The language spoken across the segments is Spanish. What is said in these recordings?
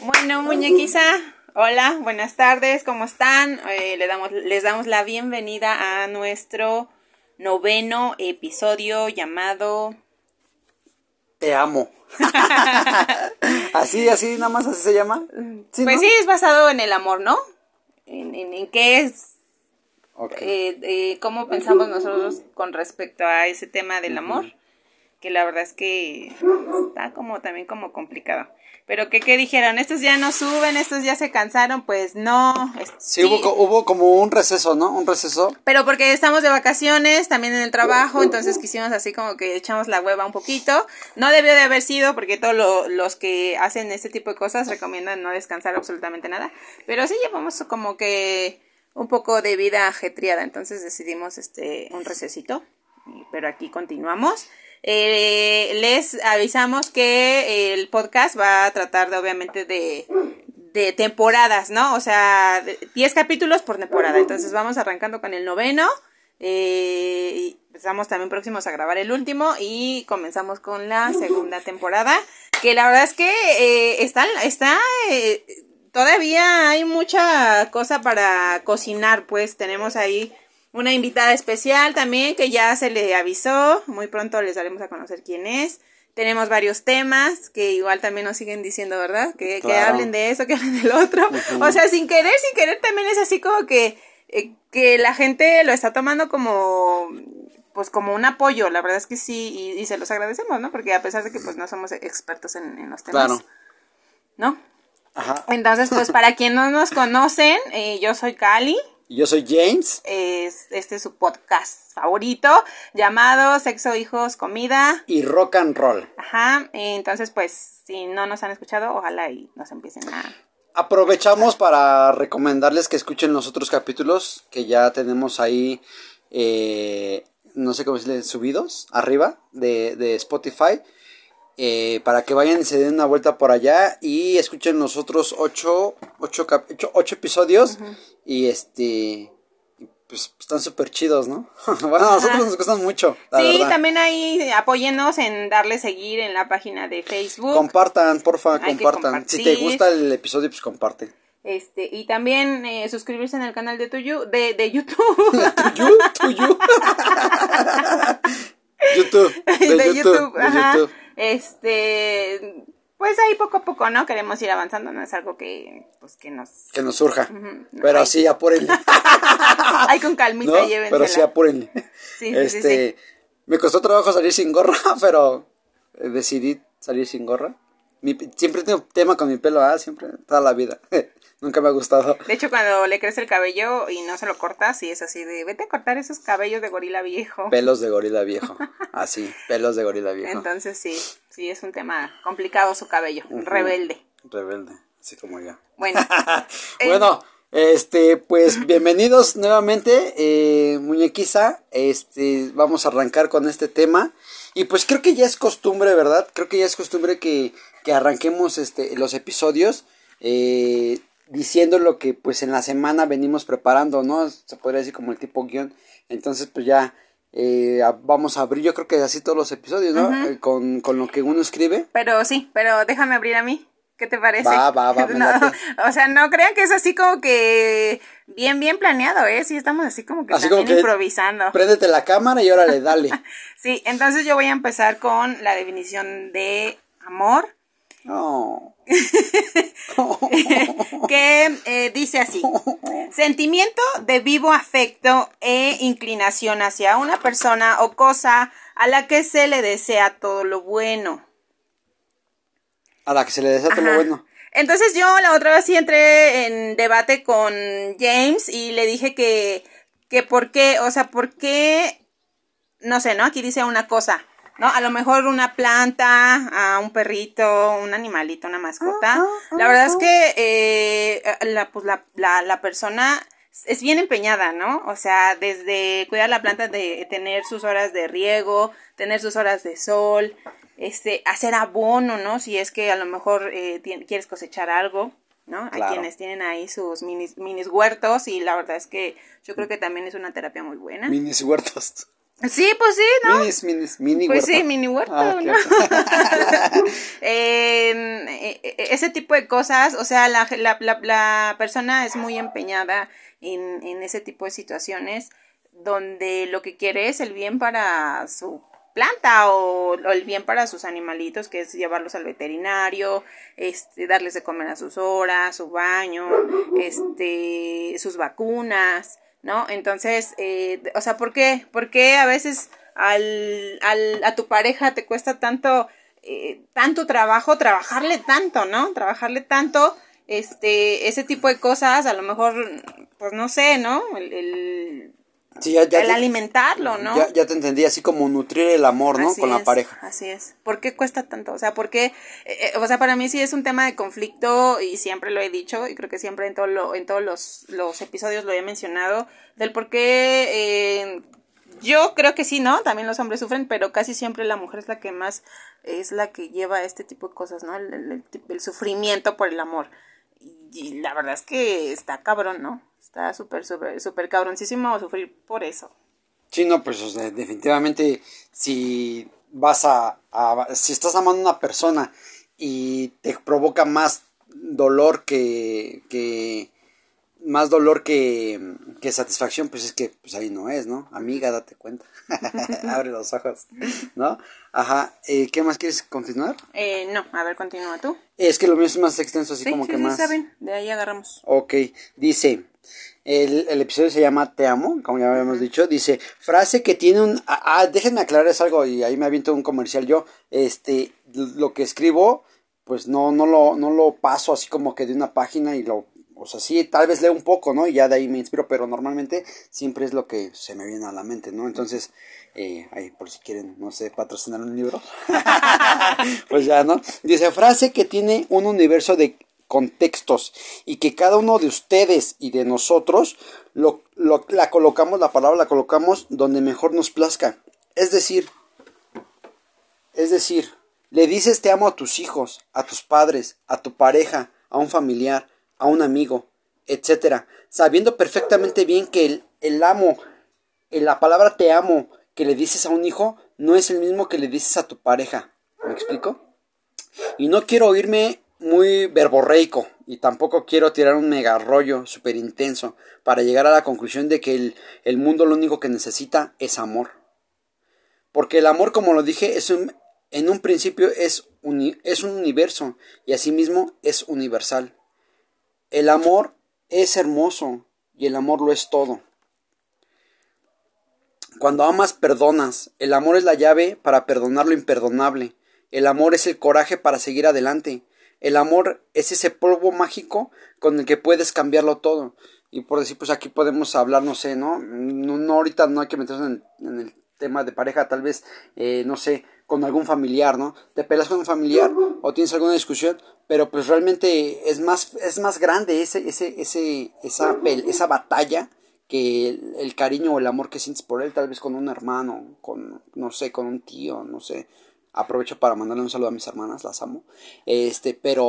Bueno, muñequiza, hola, buenas tardes, ¿cómo están? Eh, le damos, les damos la bienvenida a nuestro noveno episodio llamado Te amo. así, así, nada más así se llama. pues ¿no? sí, es basado en el amor, ¿no? En, en, en qué es, eh, eh, cómo pensamos nosotros con respecto a ese tema del amor, que la verdad es que está como también como complicado. Pero que, ¿qué dijeron? Estos ya no suben, estos ya se cansaron, pues no. Sí, Hubo, hubo como un receso, ¿no? Un receso. Pero porque estamos de vacaciones, también en el trabajo, entonces quisimos así como que echamos la hueva un poquito. No debió de haber sido porque todos lo- los que hacen este tipo de cosas recomiendan no descansar absolutamente nada. Pero sí llevamos como que un poco de vida ajetreada, entonces decidimos este un recesito. Pero aquí continuamos. Eh, les avisamos que el podcast va a tratar de obviamente de de temporadas, ¿no? O sea, de- 10 capítulos por temporada. Entonces vamos arrancando con el noveno. eh, estamos también próximos a grabar el último y comenzamos con la segunda temporada. Que la verdad es que eh, está, está eh, todavía hay mucha cosa para cocinar, pues tenemos ahí una invitada especial también que ya se le avisó. Muy pronto les daremos a conocer quién es. Tenemos varios temas que igual también nos siguen diciendo, ¿verdad? Que, que hablen de eso, que hablen del otro. O sea, sin querer, sin querer también es así como que, eh, que la gente lo está tomando como pues como un apoyo, la verdad es que sí, y, y se los agradecemos, ¿no? Porque a pesar de que pues no somos expertos en, en los temas, Claro. ¿no? Ajá. Entonces, pues para quien no nos conocen, eh, yo soy Cali, Y Yo soy James. es, este es su podcast favorito, llamado Sexo, Hijos, Comida, Y rock and roll. Ajá, entonces pues si no nos han escuchado, ojalá y nos empiecen a... Aprovechamos para recomendarles que escuchen los otros capítulos que ya tenemos ahí, eh, no sé cómo decirle, subidos arriba de, de Spotify. Eh, para que vayan y se den una vuelta por allá y escuchen los otros ocho, ocho, ocho- ocho episodios. Y este, pues están súper chidos, ¿no? bueno, a nosotros nos gustan mucho. La sí, verdad. también ahí apóyennos en darle seguir en la página de Facebook. Compartan, porfa, Hay compartan. Si te gusta el episodio, pues comparte. este, y también eh, suscribirse en el canal de Tuyu, de, de YouTube. ¿Tuyo? YouTube. De, de YouTube. YouTube, de. YouTube. Este, pues ahí poco a poco, ¿no? Queremos ir avanzando, no es algo que, pues que nos... Que nos surja. Ujú. Pero Ay. sí, apúrenle. Hay con calmita, ¿No? llévensela. Pero sí, apúrenle. Sí, sí, sí, este, me costó trabajo salir sin gorra, pero eh, decidí salir sin gorra. Mi, siempre tengo tema con mi pelo, ah, siempre, toda la vida. Nunca me ha gustado. De hecho, cuando le crece el cabello y no se lo cortas, y es así de, vete a cortar esos cabellos de gorila viejo. Pelos de gorila viejo. Así, pelos de gorila viejo. Entonces sí, sí es un tema complicado su cabello, rebelde. Rebelde, así como yo. Bueno, eh, Bueno, este, pues bienvenidos nuevamente, eh, muñequiza. Este, vamos a arrancar con este tema. Y pues creo que ya es costumbre, ¿verdad? Creo que ya es costumbre que, que arranquemos este, los episodios eh, diciendo lo que pues en la semana venimos preparando, ¿no? Se podría decir como el tipo guion. Entonces, pues ya eh, vamos a abrir, yo creo que así todos los episodios, ¿no? Eh, con, con lo que uno escribe. pero sí, pero déjame abrir a mí. ¿Qué te parece? Va, va, va, No, o sea, no crean que es así como que bien, bien planeado, ¿eh? Sí, estamos así como que Así también como que improvisando. Préndete la cámara y órale, dale. Sí, entonces yo voy a empezar con la definición de amor. No. que eh, dice así, sentimiento de vivo afecto e inclinación hacia una persona o cosa a la que se le desea todo lo bueno. A la que se le desea todo lo bueno. Entonces yo la otra vez sí entré en debate con James y le dije que, que por qué, o sea, por qué, no sé, ¿no? Aquí dice una cosa, ¿no? A lo mejor una planta, a un perrito, un animalito, una mascota. La verdad es que eh, la, pues la, la, la persona es bien empeñada, ¿no? O sea, desde cuidar la planta, de tener sus horas de riego, tener sus horas de sol, este, hacer abono, ¿no? Si es que a lo mejor eh, quieres cosechar algo, ¿no? Hay quienes tienen ahí sus minis, minis huertos y la verdad es que yo creo que también es una terapia muy buena. Minis huertos. Sí, pues sí, ¿no? Minis, minis, mini Pues huerto. sí, mini huerto, Ah. ¿no? Eh, eh, eh, ese tipo de cosas, o sea, la, la, la, persona es muy empeñada en, en ese tipo de situaciones donde lo que quiere es el bien para su planta o, el bien para sus animalitos, que es llevarlos al veterinario, este, darles de comer a sus horas, su baño, este, sus vacunas, ¿no? Entonces, eh, o sea, ¿por qué? ¿Por qué a veces al, al, a tu pareja te cuesta tanto, eh, tanto trabajo, trabajarle tanto, ¿no? Trabajarle tanto, este, ese tipo de cosas, a lo mejor, pues no sé, ¿no? el el alimentarlo, ¿no? Ya, te entendí, así como nutrir el amor, ¿no? Con la pareja. Así es. ¿Por qué cuesta tanto? O sea, porque, eh, o sea, para mí sí es un tema de conflicto y siempre lo he dicho y creo que siempre en, todo lo, en todos los, los episodios lo he mencionado, del por qué eh, yo creo que sí, ¿no? También los hombres sufren, pero casi siempre la mujer es la que más es la que lleva este tipo de cosas, ¿no? El, el sufrimiento por el amor. Y la verdad es que está cabrón, ¿no? Está súper, súper, súper cabroncísimo sufrir por eso. Sí, no, pues definitivamente si vas a, Si estás amando a una persona y te provoca más dolor que... que más dolor que, que satisfacción, pues es que pues ahí no es, ¿no? Amiga, date cuenta. Abre los ojos, ¿no? Ajá. Eh, ¿Qué más quieres continuar? Eh, no, a ver, continúa tú. Es que lo mío es más extenso, así como que más. Sí, de ahí agarramos. Ok, dice. El, el, episodio se llama Te amo, como ya habíamos dicho. Dice, frase que tiene un... Ah, ah déjenme aclararles algo y ahí me aviento un comercial yo. Este, lo que escribo, pues no, no, lo, no lo paso así como que de una página y lo o sea, sí, tal vez leo un poco, ¿no? Y ya de ahí me inspiro, pero normalmente siempre es lo que se me viene a la mente, ¿no? Entonces, eh, ahí por si quieren, no sé, patrocinar un libro. pues ya, ¿no? Dice, frase que tiene un universo de contextos y que cada uno de ustedes y de nosotros lo, lo, la colocamos, la palabra la colocamos donde mejor nos plazca. Es decir, es decir, le dices te amo a tus hijos, a tus padres, a tu pareja, a un familiar, a un amigo, etcétera, sabiendo perfectamente bien que el, el amo, en la palabra te amo que le dices a un hijo no es el mismo que le dices a tu pareja. ¿Me explico? Y no quiero oírme muy verborreico y tampoco quiero tirar un mega rollo súper intenso para llegar a la conclusión de que el, el, mundo lo único que necesita es amor. Porque el amor, como lo dije, es un, en un principio es, es un universo y asimismo es universal. El amor es hermoso y el amor lo es todo. Cuando amas, perdonas. El amor es la llave para perdonar lo imperdonable. El amor es el coraje para seguir adelante. El amor es ese polvo mágico con el que puedes cambiarlo todo. Y por decir, pues aquí podemos hablar, no sé, ¿no? No, ahorita no hay que meterse en, el tema de pareja, tal vez, eh, no sé, con algún familiar, ¿no? Te pelas con un familiar o tienes alguna discusión, pero pues realmente es más, es más grande ese, ese, ese, esa, esa batalla que el, cariño o el amor que sientes por él, tal vez con un hermano, con, no sé, con un tío, no sé. Aprovecho para mandarle un saludo a mis hermanas, las amo. Este, pero,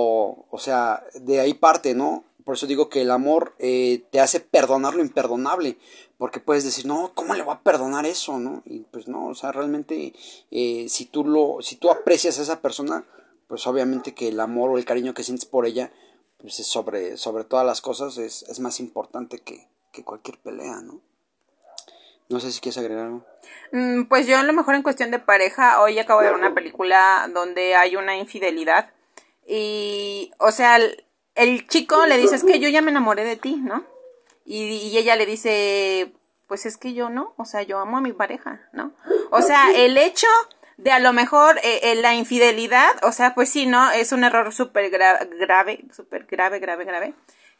o sea, de ahí parte, ¿no? Por eso digo que el amor eh, te hace perdonar lo imperdonable. Porque puedes decir, no, ¿cómo le voy a perdonar eso? ¿no? Y pues no, o sea, realmente, eh, si tú lo, si tú aprecias a esa persona, pues obviamente que el amor o el cariño que sientes por ella, pues es sobre, sobre todas las cosas, es, es más importante que, que cualquier pelea, ¿no? No sé si quieres agregar algo. Mm, pues yo a lo mejor en cuestión de pareja, hoy acabo de ver una película donde hay una infidelidad y, o sea, el, chico le dice, es que yo ya me enamoré de ti, ¿no? Y, y, ella le dice, pues es que yo no, o sea, yo amo a mi pareja, ¿no? O sea, el hecho de a lo mejor eh, eh, la infidelidad, o sea, pues sí, ¿no? Es un error súper grave, súper grave, grave, grave.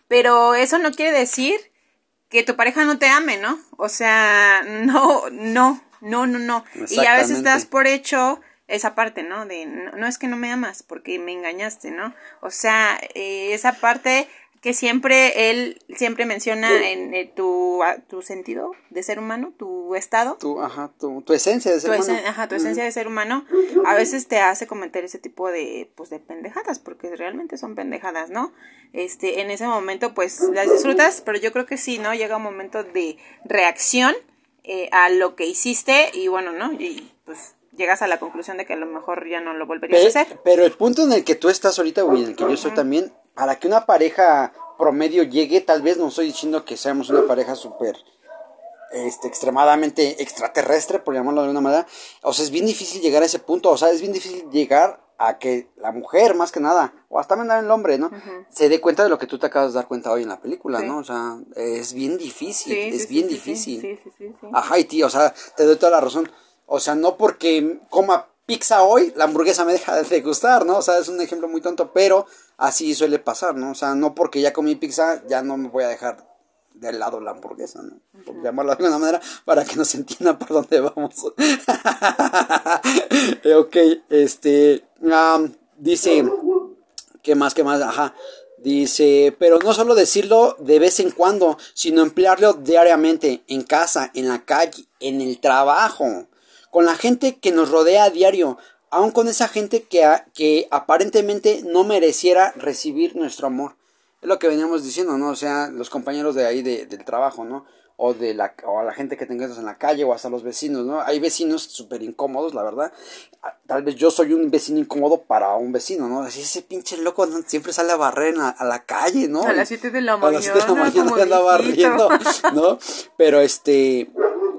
Pero eso no quiere decir que tu pareja no te ame, ¿no? O sea, no, no, no, no, no. Y a veces das por hecho esa parte, ¿no? De no, es que no me amas porque me engañaste, ¿no? O sea, eh, esa parte que siempre él siempre menciona en eh, tu, tu sentido de ser humano, tu estado. Tu, ajá, tu, tu esencia de ser humano. ajá, tu esencia de ser humano, a veces te hace cometer ese tipo de, pues, de pendejadas, porque realmente son pendejadas, ¿no? Este, en ese momento, pues, las disfrutas, pero yo creo que sí, ¿no? Llega un momento de reacción eh, a lo que hiciste y bueno, ¿no? Y pues llegas a la conclusión de que a lo mejor ya no lo volverías a hacer. Pero el punto en el que tú estás ahorita, güey, en el que yo estoy también, para que una pareja promedio llegue, tal vez no estoy diciendo que seamos una pareja súper este, extremadamente extraterrestre, por llamarlo de una manera. O sea, es bien difícil llegar a ese punto. O sea, es bien difícil llegar a que la mujer, más que nada, o hasta también el hombre, ¿no? Se dé cuenta de lo que tú te acabas de dar cuenta hoy en la película, ¿no? O sea, es bien difícil, es bien difícil. Ajá, y tío, o sea, te doy toda la razón. O sea, no porque coma pizza hoy, la hamburguesa me deja de gustar, ¿no? O sea, es un ejemplo muy tonto, pero así suele pasar, ¿no? O sea, no porque ya comí pizza, ya no me voy a dejar del lado la hamburguesa, ¿no? Por llamarlo de alguna manera, para que nos entiendan por dónde vamos. ok, este, dice, ¿qué más, qué más? Ajá. Dice, pero no solo decirlo de vez en cuando, sino emplearlo diariamente, en casa, en la calle, en el trabajo, con la gente que nos rodea a diario, aun con esa gente que, que aparentemente no mereciera recibir nuestro amor es lo que veníamos diciendo, ¿no? O sea, los compañeros de ahí de, del trabajo, ¿no? O de la, o a la gente que tengas en la calle o hasta los vecinos, ¿no? Hay vecinos súper incómodos, la verdad. Ah, tal vez yo soy un vecino incómodo para un vecino, ¿no? Así ese pinche loco siempre sale a barrer a la calle, ¿no? A las 7 de la mañana. A las 7 de la mañana anda barriendo, ¿no? Pero este,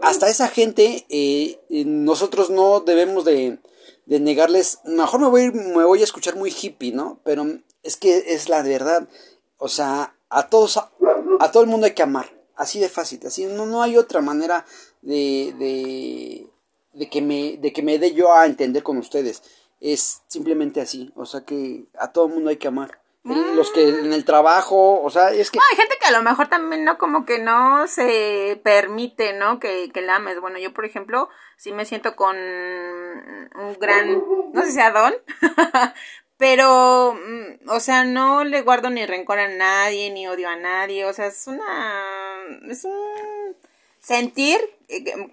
hasta esa gente, eh, nosotros no debemos de, de negarles, mejor me voy, me voy a escuchar muy hippie, ¿no? Pero es que es la verdad o sea, a todos, a, todo el mundo hay que amar. Así de fácil, así no, no hay otra manera de, de, de, que me, de que me dé yo a entender con ustedes. Es simplemente así, o sea que a todo el mundo hay que amar. Los que en el trabajo, o sea, es que... No, hay gente que a lo mejor también, ¿no? Como que no se permite, ¿no? Que, que la ames. Bueno, yo, por ejemplo, sí me siento con un gran, no sé si a Don, pero, mm, o sea, no le guardo ni rencor a nadie, ni odio a nadie, o sea, es una, es un sentir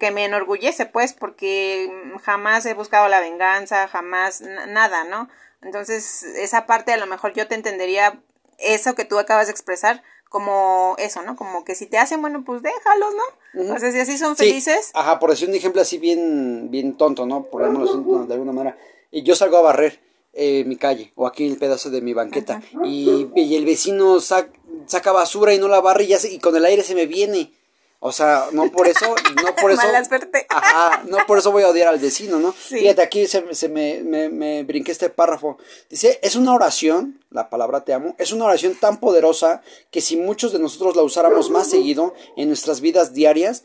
que me enorgullece, pues, porque jamás he buscado la venganza, jamás nada, ¿no? Entonces, esa parte a lo mejor yo te entendería eso que tú acabas de expresar como eso, ¿no? Como que si te hacen, bueno, pues déjalos, ¿no? O sea, si así son felices. Ajá, por decir un ejemplo así bien, bien tonto, ¿no? Por ejemplo, de alguna manera. Y yo salgo a barrer eh, mi calle o aquí el pedazo de mi banqueta y, y, el vecino saca basura y no la barra y, ya y con el aire se me viene. O sea, no por eso, no por eso. Ajá, no por eso voy a odiar al vecino, ¿no? Fíjate, aquí se, se me, me, me, brinqué este párrafo. Dice, es una oración, la palabra te amo, es una oración tan poderosa que si muchos de nosotros la usáramos más seguido en nuestras vidas diarias,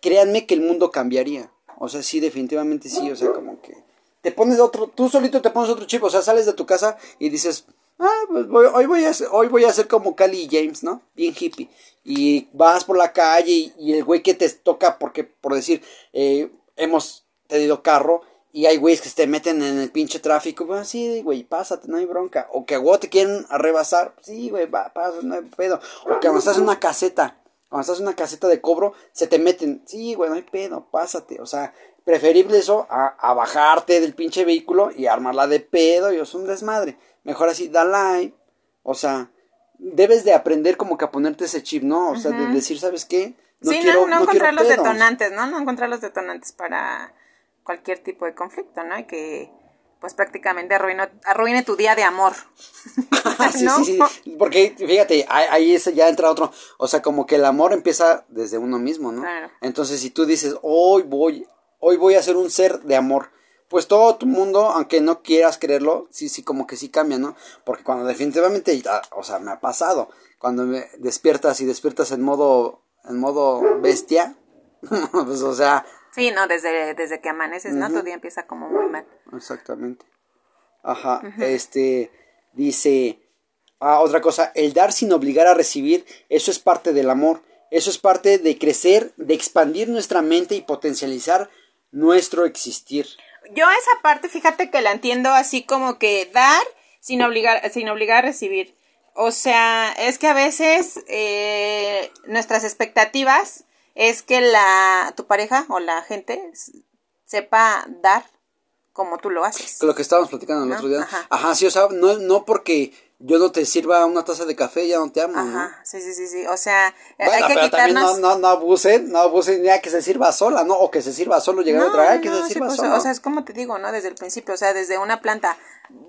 créanme que el mundo cambiaría. O sea, sí, definitivamente sí, o sea, como que te pones otro, tú solito te pones otro chip, o sea, sales de tu casa y dices, ah, pues hoy, voy a, hoy voy a ser como Cali James, ¿no? Bien hippie. Y vas por la calle y, el güey que te toca, porque por decir, eh, hemos tenido carro y hay güeyes que se te meten en el pinche tráfico, bueno, sí, güey, pásate, no hay bronca. O que a te quieren rebasar, sí, güey, va, pasa, no hay pedo. O que en una caseta, cuando estás en una caseta de cobro, se te meten, sí, güey, no hay pedo, pásate. O sea, preferible eso a, bajarte del pinche vehículo y armarla de pedo y es un desmadre. Mejor así, da like. O sea, debes de aprender como que a ponerte ese chip, ¿no? O sea, de decir, ¿sabes qué? No sí, quiero, no, no, encontrar los detonantes, ¿no? No encontrar los detonantes para cualquier tipo de conflicto, ¿no? Y que pues prácticamente arruine, arruine tu día de amor. sí, sí, sí, porque fíjate, ahí, ese ya entra otro, o sea, como que el amor empieza desde uno mismo, ¿no? Claro. Entonces, si tú dices, hoy voy hoy voy a ser un ser de amor. Pues todo tu mundo, aunque no quieras creerlo, sí, sí, como que sí cambia, ¿no? Porque cuando definitivamente, o sea, me ha pasado, cuando me despiertas y despiertas en modo, en modo bestia, pues, o sea... Sí, no, desde, desde que amaneces, ¿no? Tu día empieza como muy mal. Exactamente. Ajá, este, dice, ah, otra cosa, el dar sin obligar a recibir, eso es parte del amor, eso es parte de crecer, de expandir nuestra mente y potencializar nuestro existir. Yo esa parte, fíjate que la entiendo así como que dar sin obligar, sin obligar a recibir. O sea, es que a veces eh, nuestras expectativas es que la tu pareja o la gente sepa dar como tú lo haces. Lo que estábamos platicando el otro día. Ajá. sí, o sea, no, no porque yo no te sirva una taza de café, ya no te amo, ¿no? Ajá, sí, sí, sí, sí. O sea, Bueno, hay que pero también quitarnos. no, no, no abusen, no abusen ya que se sirva sola, ¿no? O que se sirva solo, llegar No, otra vez, no, que no, se sí, sirva pues, solo. O sea, es como te digo, ¿no? Desde el principio, o sea, desde una planta,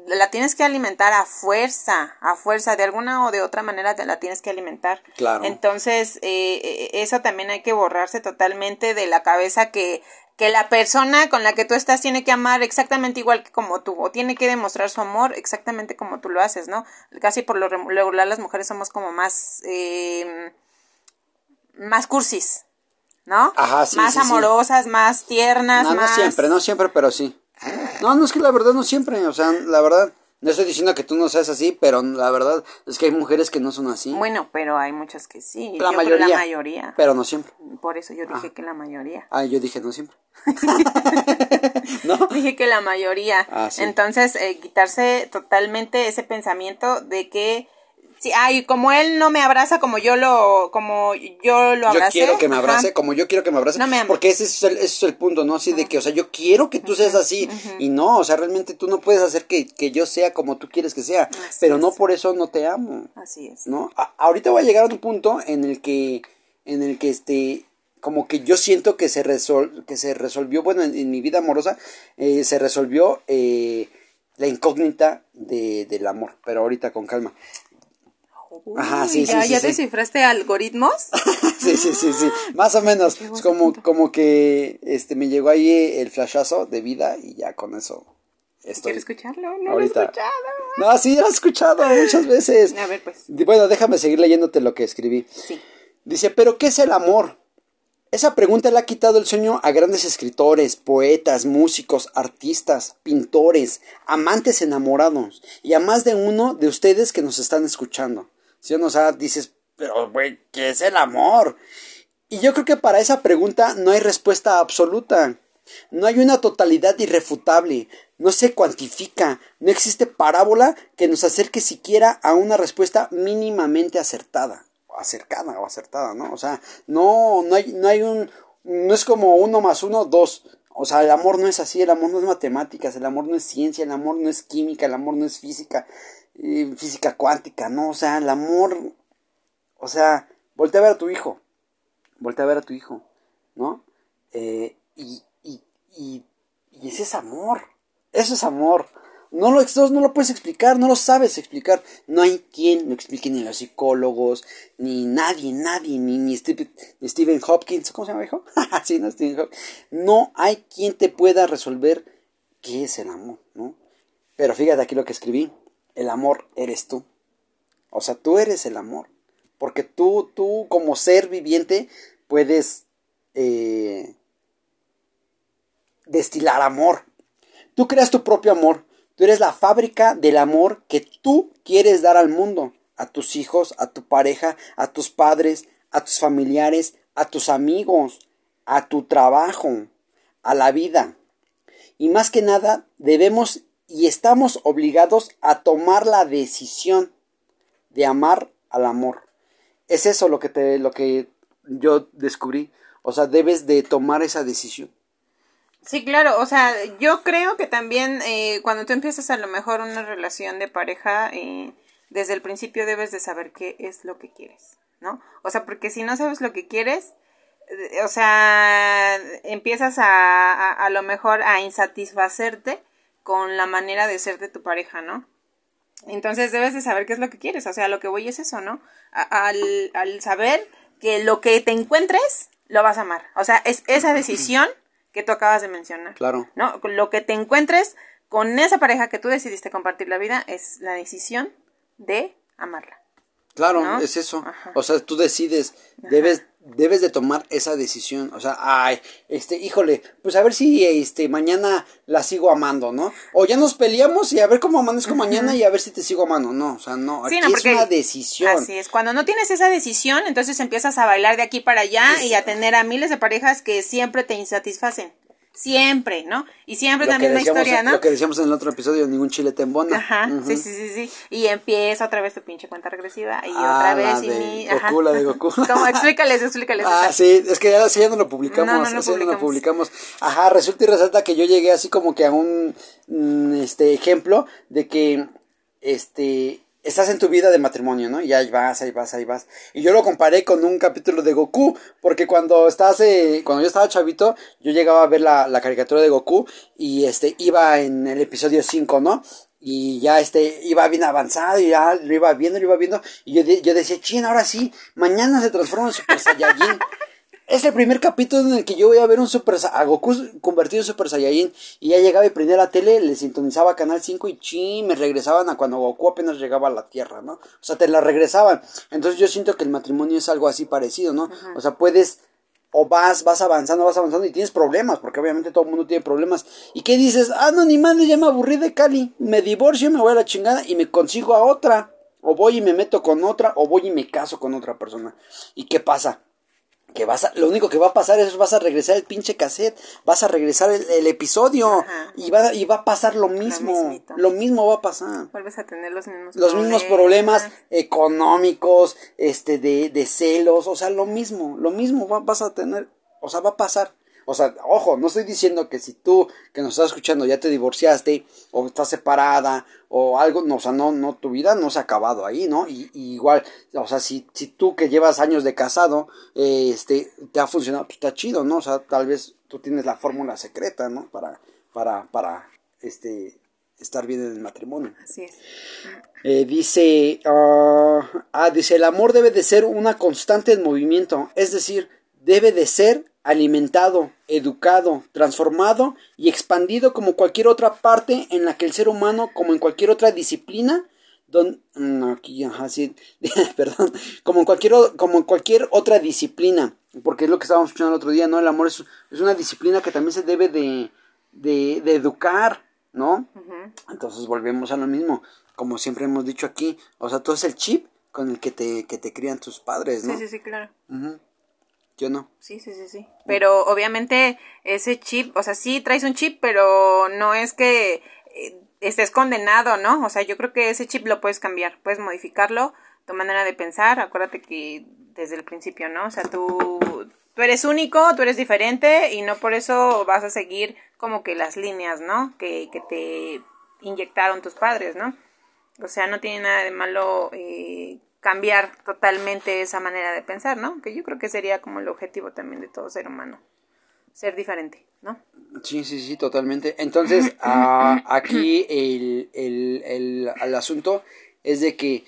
la tienes que alimentar a fuerza, a fuerza, de alguna o de otra manera te la tienes que alimentar. Claro. Entonces, eh, eh, eso también hay que borrarse totalmente de la cabeza que, que la persona con la que tú estás tiene que amar exactamente igual que como tú, o tiene que demostrar su amor exactamente como tú lo haces, ¿no? Casi por lo regular las mujeres somos como más, eh, más cursis, ¿no? Ajá, sí, más sí, sí. amorosas, más tiernas, no, no más... siempre, no siempre, pero sí. No, no es que la verdad no siempre, o sea, la verdad, no estoy diciendo que tú no seas así, pero la verdad es que hay mujeres que no son así. Bueno, pero hay muchas que sí. la Yo mayoría. la mayoría. Pero no siempre. Por eso yo dije que la mayoría. Ah, yo dije no siempre. ¿No? Dije que la mayoría. Ah, sí. Entonces, eh, quitarse totalmente ese pensamiento de que sí, ay, como él no me abraza como yo lo como yo lo Yo abracé. quiero que me ajá. abrace como yo quiero que me abrace. No me porque ese es, el, ese es el punto, ¿no? Así de que, o sea, yo quiero que tú seas así. Y no, o sea, realmente tú no puedes hacer que, que yo sea como tú quieres que sea. Así pero es. no por eso no te amo. Así es. ¿no? A- ahorita voy a llegar a un punto en el que, en el que este, como que yo siento que se, resol que se resolvió, bueno, en, en mi vida amorosa, eh, se resolvió eh, la incógnita de, del amor, pero ahorita con calma. Ajá, sí, ya, sí, ¿Ya sí. descifraste algoritmos? sí, sí, sí, sí, más o menos, es como, como que este, me llegó ahí el flashazo de vida y ya con eso estoy. ¿Quieres escucharlo? No Ahorita. lo he escuchado. No, sí, lo he escuchado muchas veces. A ver, pues. Bueno, déjame seguir leyéndote lo que escribí. Sí. Dice, ¿pero qué es el amor? Esa pregunta le ha quitado el sueño a grandes escritores, poetas, músicos, artistas, pintores, amantes enamorados y a más de uno de ustedes que nos están escuchando. ¿Sí o no? Dices, pero güey, ¿qué es el amor? Y yo creo que para esa pregunta no hay respuesta absoluta. No hay una totalidad irrefutable, no se cuantifica, no existe parábola que nos acerque siquiera a una respuesta mínimamente acertada, acercada o acertada, ¿no? O sea, no, no hay, no hay un, no es como uno más uno, dos. O sea, el amor no es así, el amor no es matemáticas, el amor no es ciencia, el amor no es química, el amor no es física, eh, física cuántica, ¿no? O sea, el amor, o sea, voltea a ver a tu hijo, voltea a ver a tu hijo, ¿no? Eh, y, y, y, y ese es amor, eso es amor. No lo, no lo puedes explicar, no lo sabes explicar. No hay quien lo explique, ni los psicólogos, ni nadie, nadie, ni, ni, Stephen Hopkins, ¿cómo se llama, hijo? sí, no, Hopkins. No hay quien te pueda resolver qué es el amor, ¿no? Pero fíjate aquí lo que escribí. El amor eres tú. O sea, tú eres el amor. Porque tú, tú como ser viviente, puedes eh, destilar amor. Tú creas tu propio amor. Tú eres la fábrica del amor que tú quieres dar al mundo. A tus hijos, a tu pareja, a tus padres, a tus familiares, a tus amigos, a tu trabajo, a la vida. Y más que nada, debemos y estamos obligados a tomar la decisión de amar al amor. Es eso lo que te, lo que yo descubrí. O sea, debes de tomar esa decisión. Sí, claro, o sea, yo creo que también eh, cuando tú empiezas a lo mejor una relación de pareja, eh, desde el principio debes de saber qué es lo que quieres, ¿no? O sea, porque si no sabes lo que quieres, eh, o sea, empiezas a, a, a lo mejor a insatisfacerte con la manera de ser de tu pareja, ¿no? Entonces debes de saber qué es lo que quieres, o sea, lo que voy es eso, ¿no? A- al, al saber que lo que te encuentres, lo vas a amar. O sea, es esa decisión que tú acabas de mencionar. Claro. ¿No? Lo que te encuentres con esa pareja que tú decidiste compartir la vida es la decisión de amarla. Claro, ¿No? es eso. Ajá. O sea, tú decides, debes, debes de tomar esa decisión. O sea, ay, este, híjole, pues a ver si este mañana la sigo amando, ¿no? O ya nos peleamos y a ver cómo amanezco mañana y a ver si te sigo amando. No, o sea, no, Sí, aquí no, es una decisión. Así es, cuando no tienes esa decisión, entonces empiezas a bailar de aquí para allá y a tener a miles de parejas que siempre te insatisfacen. Siempre, ¿no? Y siempre Lo la misma decíamos, historia, ¿no? lo que decíamos en el otro episodio, ningún chile te embona. Ajá, sí, sí, sí, sí. Y empieza otra vez tu pinche cuenta regresiva y Ah, otra vez y mi... Goku, la de Goku. Como, explícales, explícales. Ah, esa. sí, es que ya, sí, ya no lo publicamos, No, no no lo publicamos. publicamos. Ajá, resulta y resalta que yo llegué así como que a un mm, este ejemplo de que este estás en tu vida de matrimonio, ¿no? Y ahí vas, ahí vas, ahí vas. Y yo lo comparé con un capítulo de Goku, porque cuando estás, eh, cuando yo estaba chavito, yo llegaba a ver la, la caricatura de Goku y este iba en el episodio 5, ¿no? Y ya este iba bien avanzado y ya lo iba viendo, lo iba viendo. Y yo, yo decía, chin, ahora sí, mañana se transforma en Super Saiyajin. Es el primer capítulo en el que yo voy a ver un Super a Goku convertido en Super Saiyajin. Y ya llegaba y prendía la tele, le sintonizaba Canal 5 y chi, me regresaban a cuando Goku apenas llegaba a la Tierra, ¿no? O sea, te la regresaban. Entonces yo siento que el matrimonio es algo así parecido, ¿no? O sea, puedes o vas, vas avanzando, vas avanzando y tienes problemas, porque obviamente todo el mundo tiene problemas. ¿Y qué dices? Ah, no, ni madre, ya me aburrí de Cali, me divorcio, me voy a la chingada y me consigo a otra. O voy y me meto con otra, o voy y me caso con otra persona. ¿Y qué pasa? Que vas a, lo único que va a pasar es vas a regresar el pinche cassette, vas a regresar el, episodio y va, y va a pasar lo mismo, lo mismo va a pasar. Vuelves a tener los mismos los mismos problemas económicos, este, de, de celos, o sea, lo mismo, lo mismo vas a tener, o sea, va a pasar. O sea, ojo, no estoy diciendo que si tú que nos estás escuchando ya te divorciaste o estás separada o algo, no, o sea, no, no, tu vida no se ha acabado ahí, ¿no? Y, igual, o sea, si, si tú que llevas años de casado, eh, este, te ha funcionado, pues está chido, ¿no? O sea, tal vez tú tienes la fórmula secreta, ¿no? Para, para, para, este, estar bien en el matrimonio. Así es. Eh, dice, ah, ah, dice, el amor debe de ser una constante en movimiento, es decir, debe de ser alimentado, educado, transformado y expandido como cualquier otra parte en la que el ser humano, como en cualquier otra disciplina, don, no, aquí, ajá, sí, perdón, como en cualquier, como en cualquier otra disciplina, porque es lo que estábamos escuchando el otro día, ¿no? El amor es, es una disciplina que también se debe de, de, de educar, ¿no? Entonces volvemos a lo mismo, como siempre hemos dicho aquí, o sea, todo es el chip con el que te, que te crían tus padres, ¿no? Sí, sí, sí, claro. Yo no. Sí, sí, sí, sí. Pero obviamente ese chip, o sea, sí traes un chip, pero no es que eh, estés condenado, ¿no? O sea, yo creo que ese chip lo puedes cambiar, puedes modificarlo, tu manera de pensar, acuérdate que desde el principio, ¿no? O sea, tú, tú eres único, tú eres diferente y no por eso vas a seguir como que las líneas, ¿no? Que, que te inyectaron tus padres, ¿no? O sea, no tiene nada de malo eh, cambiar totalmente esa manera de pensar, ¿no? Que yo creo que sería como el objetivo también de todo ser humano, ser diferente, ¿no? Sí, sí, sí, totalmente. Entonces, ah, aquí el, el, el, el, asunto es de que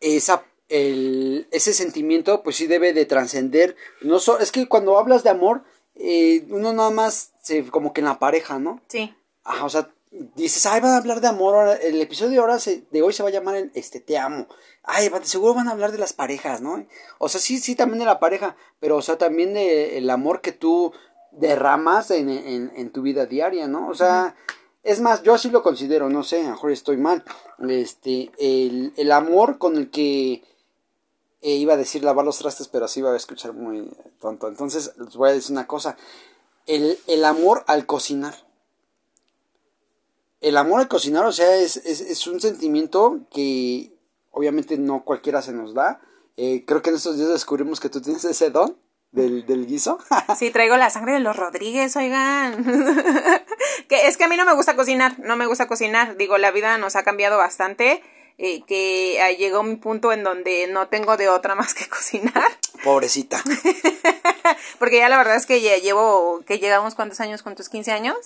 esa, el, ese sentimiento, pues sí debe de trascender. No es que cuando hablas de amor, eh, uno nada más se, como que en la pareja, ¿no? Sí. Ajá, o sea, dices, ay, van a hablar de amor, el episodio de ahora de hoy se va a llamar el, este, te amo. Ay, seguro van a hablar de las parejas, ¿no? O sea, sí, sí, también de la pareja, pero, o sea, también de el amor que tú derramas en, tu vida diaria, ¿no? O sea, es más, yo así lo considero, no sé, mejor estoy mal, este, el, el amor con el que eh, iba a decir lavar los trastes, pero así iba a escuchar muy tonto. Entonces, les voy a decir una cosa, el, el amor al cocinar el amor al cocinar, o sea, es, es, es, un sentimiento que obviamente no cualquiera se nos da. Eh, creo que en estos días descubrimos que tú tienes ese don del, del guiso. sí, traigo la sangre de los Rodríguez, oigan. que es que a mí no me gusta cocinar, no me gusta cocinar. Digo, la vida nos ha cambiado bastante. Eh, que llegó mi punto en donde no tengo de otra más que cocinar. Pobrecita. Porque ya la verdad es que ya llevo, que llegamos cuántos años, con tus 15 años,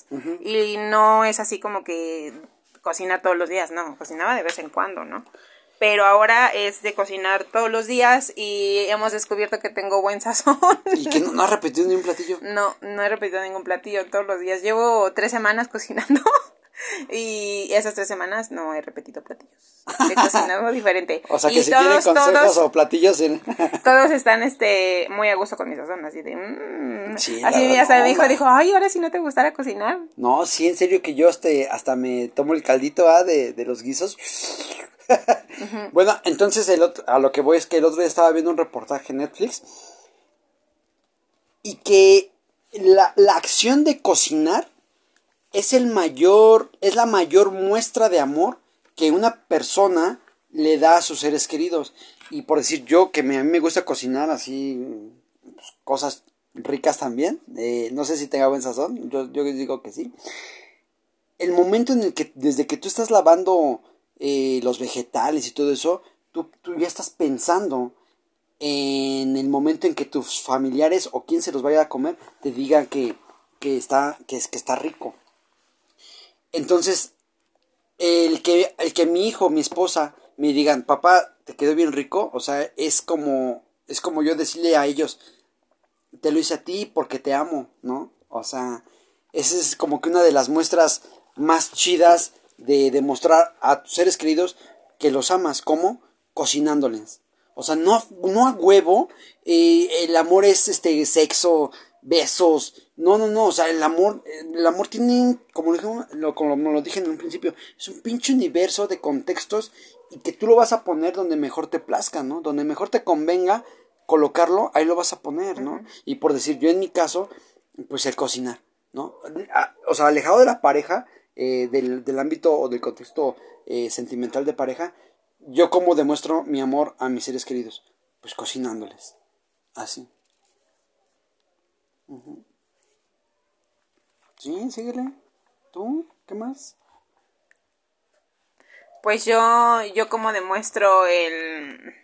y no es así como que cocina todos los días, no, cocinaba de vez en cuando, ¿no? Pero ahora es de cocinar todos los días y hemos descubierto que tengo buen sazón. ¿Y que no, no has repetido ni un platillo? No, no he repetido ningún platillo todos los días. Llevo tres semanas cocinando. Y esas tres semanas no he repetido platillos. He cocinado diferente. O sea que si todos, consejos todos, o platillos. todos están este muy a gusto con mi sazón, así de. Mmm. así hasta mi hijo dijo, ay, ahora sí no te gustara cocinar. No, sí, en serio que yo este, hasta me tomo el caldito ¿ah? de, de los guisos. Bueno, entonces el otro, a lo que voy es que el otro día estaba viendo un reportaje en Netflix y que la, la acción de cocinar es el mayor, es la mayor muestra de amor que una persona le da a sus seres queridos. Y por decir yo, que me, a mí me gusta cocinar así pues, cosas ricas también, eh, no sé si tenga buen sazón, yo, yo digo que sí. El momento en el que, desde que tú estás lavando eh, los vegetales y todo eso, tú, tú ya estás pensando en el momento en que tus familiares o quien se los vaya a comer te digan que, que está, que, es, que está rico. Entonces, el que, el que mi hijo, mi esposa, me digan, papá, te quedó bien rico, o sea, es como, es como yo decirle a ellos, te lo hice a ti porque te amo, ¿no? O sea, esa es como que una de las muestras más chidas de demostrar a tus seres queridos que los amas, ¿cómo? Cocinándoles. O sea, no, no a huevo, eh, el amor es este sexo, besos. No, no, no, o sea, el amor, el amor tiene, como lo, como lo dije en un principio, es un pinche universo de contextos y que tú lo vas a poner donde mejor te plazca, ¿no? Donde mejor te convenga colocarlo, ahí lo vas a poner, ¿no? Y por decir, yo en mi caso, pues el cocinar, ¿no? O sea, alejado de la pareja, eh, del, del, ámbito o del contexto eh, sentimental de pareja, yo como demuestro mi amor a mis seres queridos, pues cocinándoles, así. Sí, síguele. ¿Tú? ¿Qué más? Pues yo, yo como demuestro el...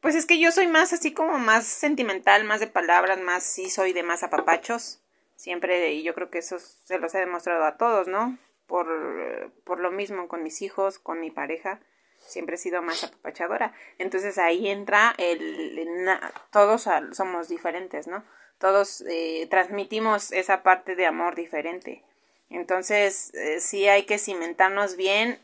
Pues es que yo soy más así como más sentimental, más de palabras, más sí soy de más apapachos. Siempre, y yo creo que eso se los he demostrado a todos, ¿no? Por, por lo mismo con mis hijos, con mi pareja siempre he sido más apapachadora. Entonces ahí entra el, todos somos diferentes, ¿no? Todos eh, transmitimos esa parte de amor diferente. Entonces eh, sí hay que cimentarnos bien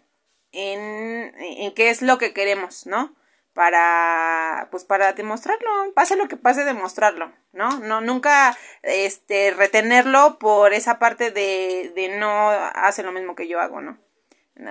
en, en qué es lo que queremos, ¿no? Para, pues para demostrarlo, pase lo que pase, demostrarlo, ¿no? No, nunca, este, retenerlo por esa parte de, de no hace lo mismo que yo hago, ¿no?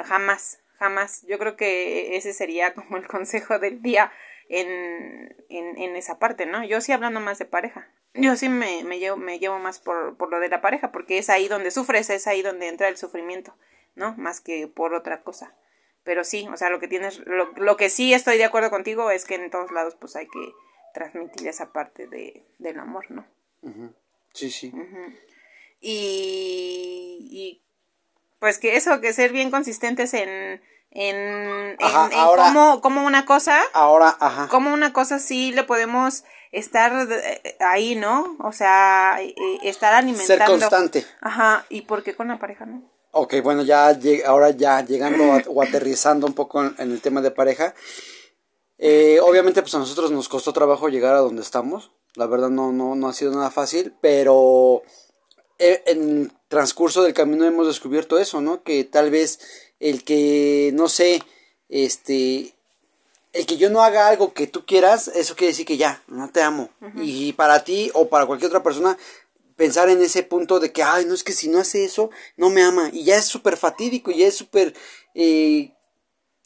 Jamás, jamás. Yo creo que ese sería como el consejo del día en, en, en esa parte, ¿no? Yo sí hablando más de pareja. Yo sí me, me, llevo, me llevo más por, por lo de la pareja, porque es ahí donde sufres, es ahí donde entra el sufrimiento, ¿no? Más que por otra cosa. Pero sí, o sea, lo que tienes, lo, lo que sí estoy de acuerdo contigo es que en todos lados pues hay que transmitir esa parte de, del amor, ¿no? Sí, sí. y, y pues que eso, que ser bien consistentes en, en, en, cómo, una cosa, ahora, ajá. cómo una cosa sí le podemos estar eh, ahí, ¿no? O sea, eh, estar alimentando. Ser constante. Ajá, ¿y por qué con la pareja, no? Ok, bueno, ya ahora ya llegando o aterrizando un poco en, el tema de pareja. Eh, obviamente, pues a nosotros nos costó trabajo llegar a donde estamos. La verdad no, no, no ha sido nada fácil, pero eh, en el transcurso del camino hemos descubierto eso, ¿no? Que tal vez el que, no sé, este, el que yo no haga algo que tú quieras, eso quiere decir que ya, no te amo. Y para ti o para cualquier otra persona, pensar en ese punto de que, ay, no es que si no hace eso, no me ama. Y ya es súper fatídico, ya es súper... Eh,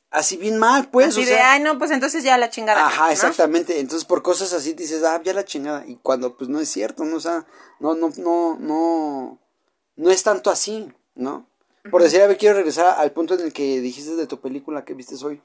así bien mal, pues. Así de, ay, no, pues entonces ya la chingada. Ajá, exactamente. Entonces por cosas así dices, ah, ya la chingada. Y cuando pues no es cierto, ¿no? O sea, no, no, no, no, no es tanto así, ¿no? Por decir, a ver, quiero regresar al punto en el que dijiste de tu película que viste hoy.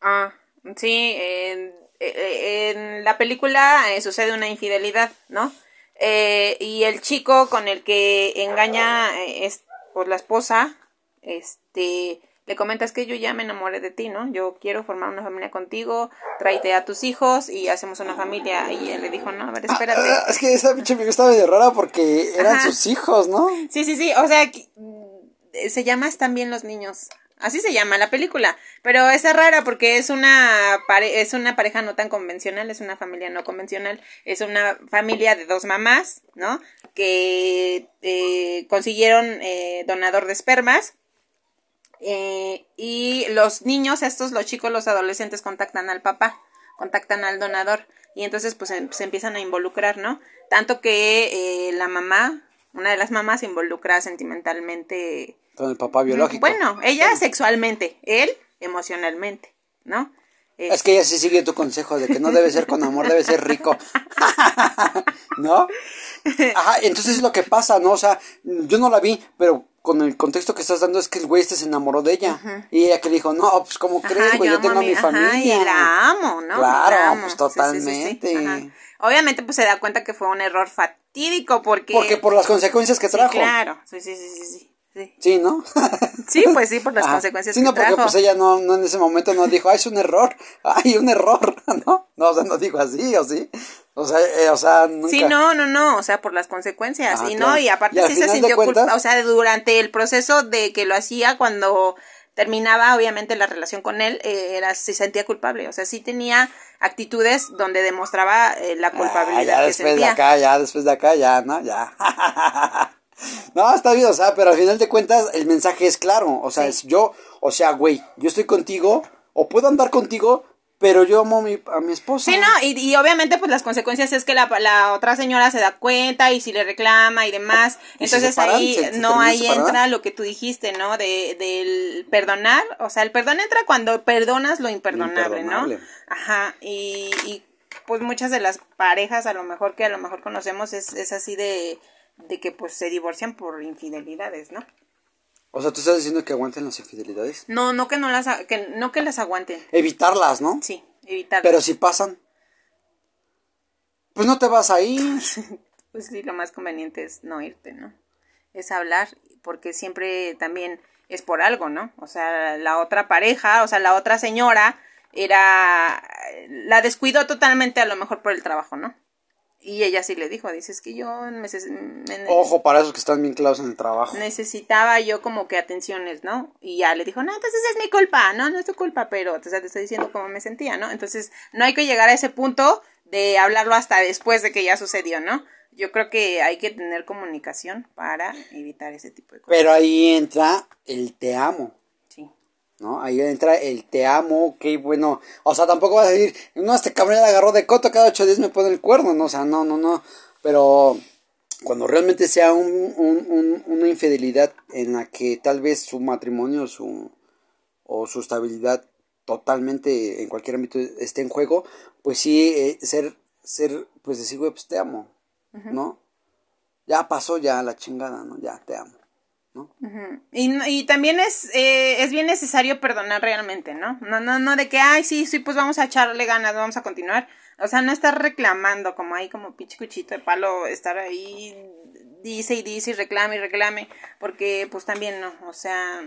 Ah, sí, en, en la película eh, sucede una infidelidad, ¿no? Eh, y el chico con el que engaña eh, es pues la esposa, este, le comentas que yo ya me enamoré de ti, ¿no? Yo quiero formar una familia contigo, tráete a tus hijos y hacemos una familia. Y él le dijo, no, a ver, espérate. Ah, es que esa pinche amiga estaba medio rara porque eran sus hijos, ¿no? Sí, sí, sí, o sea, se llama Están bien los niños. Así se llama la película, pero es rara porque es una es una pareja no tan convencional, es una familia no convencional, es una familia de dos mamás, ¿no? Que eh, consiguieron eh, donador de espermas eh, y los niños, estos, los chicos, los adolescentes contactan al papá, contactan al donador y entonces pues em, se empiezan a involucrar, ¿no? Tanto que la mamá, una de las mamás se involucra sentimentalmente con el papá biológico. Bueno, ella sexualmente, él emocionalmente, ¿no? Es que ella sí sigue tu consejo de que no debe ser con amor, debe ser rico. ¿No? Ajá, entonces es lo que pasa, ¿no? O sea, yo no la vi, pero con el contexto que estás dando es que el güey este se enamoró de ella. Y ella que le dijo, no, pues como crees, güey, yo, tengo a mi, familia. y la amo, ¿no? Claro, pues totalmente. Obviamente, pues se da cuenta que fue un error fatídico porque... Porque por las consecuencias que trajo. claro, sí, sí, sí, sí. Sí. Sí, ¿no? Sí, pues sí, por las Ajá. consecuencias Sí, que no, porque trajo. pues ella no, no en ese momento no dijo, ay, es un error, ay, un error, ¿no? No, o sea, no dijo así, ¿o sí? O sea, eh, o sea, nunca... Sí, no, no, no, o sea, por las consecuencias. Ah, y claro. no, y aparte Y sí se sintió culpa, cuentas- o sea, durante el proceso de que lo hacía cuando terminaba obviamente la relación con él, eh, era se sentía culpable, o sea, sí tenía actitudes donde demostraba eh, la Ah, culpabilidad ya que después de acá, ya después de acá, ya, ¿no? Ya. no, está bien, o sea, pero al final de cuentas el mensaje es claro, o sea, Sí. es yo, o sea, güey, yo estoy contigo, o puedo andar contigo, pero yo amo a mi, a mi esposa. Sí, no, y, y obviamente pues las consecuencias es que la, la otra señora se da cuenta y si le reclama y demás, ¿Y se entonces separan? ahí ¿Se- se no, ahí entra lo que tú dijiste, ¿no? De, del perdonar, o sea, el perdón entra cuando perdonas lo imperdonable, imperdonable. ¿no? Ajá, y, y pues muchas de las parejas a lo mejor que a lo mejor conocemos es, es así de, de que pues se divorcian por infidelidades, ¿no? O sea, tú estás diciendo que aguanten las infidelidades. No, no que no las, que no que las aguanten, Evitarlas, ¿no? sí, evitar. Pero si pasan, pues no te vas ahí. Pues sí, lo más conveniente es no irte, ¿no? Es hablar, porque siempre también es por algo, ¿no? O sea, la otra pareja, o sea, la otra señora era, la descuidó totalmente a lo mejor por el trabajo, ¿no? Y ella sí le dijo, dices que yo me, me- Ojo para esos que están bien claros en el trabajo. necesitaba yo como que atenciones, ¿no? Y ya le dijo, no, entonces es mi culpa, no, no es tu culpa, pero o sea, te estoy diciendo cómo me sentía, ¿no? Entonces, no hay que llegar a ese punto de hablarlo hasta después de que ya sucedió, ¿no? Yo creo que hay que tener comunicación para evitar ese tipo de cosas. Pero ahí entra el te amo. ¿No? Ahí entra el te amo, qué bueno. O sea, tampoco vas a decir, no, este cabrón la agarró de coto, cada ocho días me pone el cuerno, ¿no? O sea, no, no, no. Pero cuando realmente sea un, un- un- una infidelidad en la que tal vez su matrimonio su, o su estabilidad totalmente en cualquier ámbito esté en juego, pues sí, eh, ser, ser, pues decir, güey, pues te amo, ¿no? Ya pasó ya la chingada, ¿no? Ya te amo, ¿no? Y también es, eh, es bien necesario perdonar realmente, ¿no? No, no, no de que, ay, sí, sí, pues vamos a echarle ganas, vamos a continuar. O sea, no estar reclamando como ahí como pinche cuchito de palo, estar ahí, dice y dice y reclame y reclame, porque pues también no, o sea,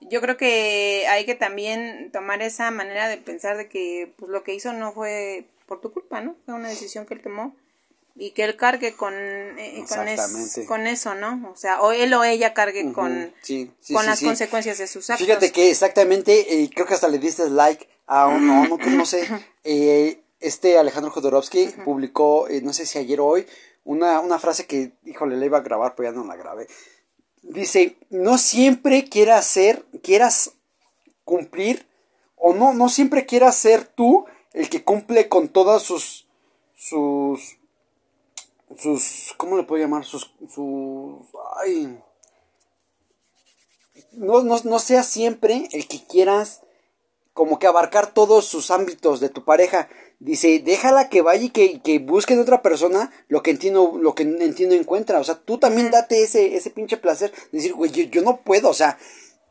yo creo que hay que también tomar esa manera de pensar de que pues lo que hizo no fue por tu culpa, ¿no? Fue una decisión que él tomó y que él cargue con, eh, con, es- Exactamente. con eso, ¿no? O sea, o él o ella cargue con, Sí, sí, con sí, las consecuencias de sus actos. Fíjate que exactamente, eh, creo que hasta le diste like a un, no, no, no sé, eh, este Alejandro Jodorowsky publicó, eh, no sé si ayer o hoy, una, una frase que, híjole, le iba a grabar, pero ya no la grabé. Dice, no siempre quieras ser, quieras cumplir, o no, no siempre quieras ser tú el que cumple con todas sus, sus, sus, ¿cómo le puedo llamar? Sus, sus, ay, no, no, no seas siempre el que quieras como que abarcar todos sus ámbitos de tu pareja. Dice, déjala que vaya y que, que busque de otra persona lo que entiendo, lo que entiendo encuentra. O sea, tú también date ese, ese pinche placer. de Decir, güey, yo, yo no puedo, o sea,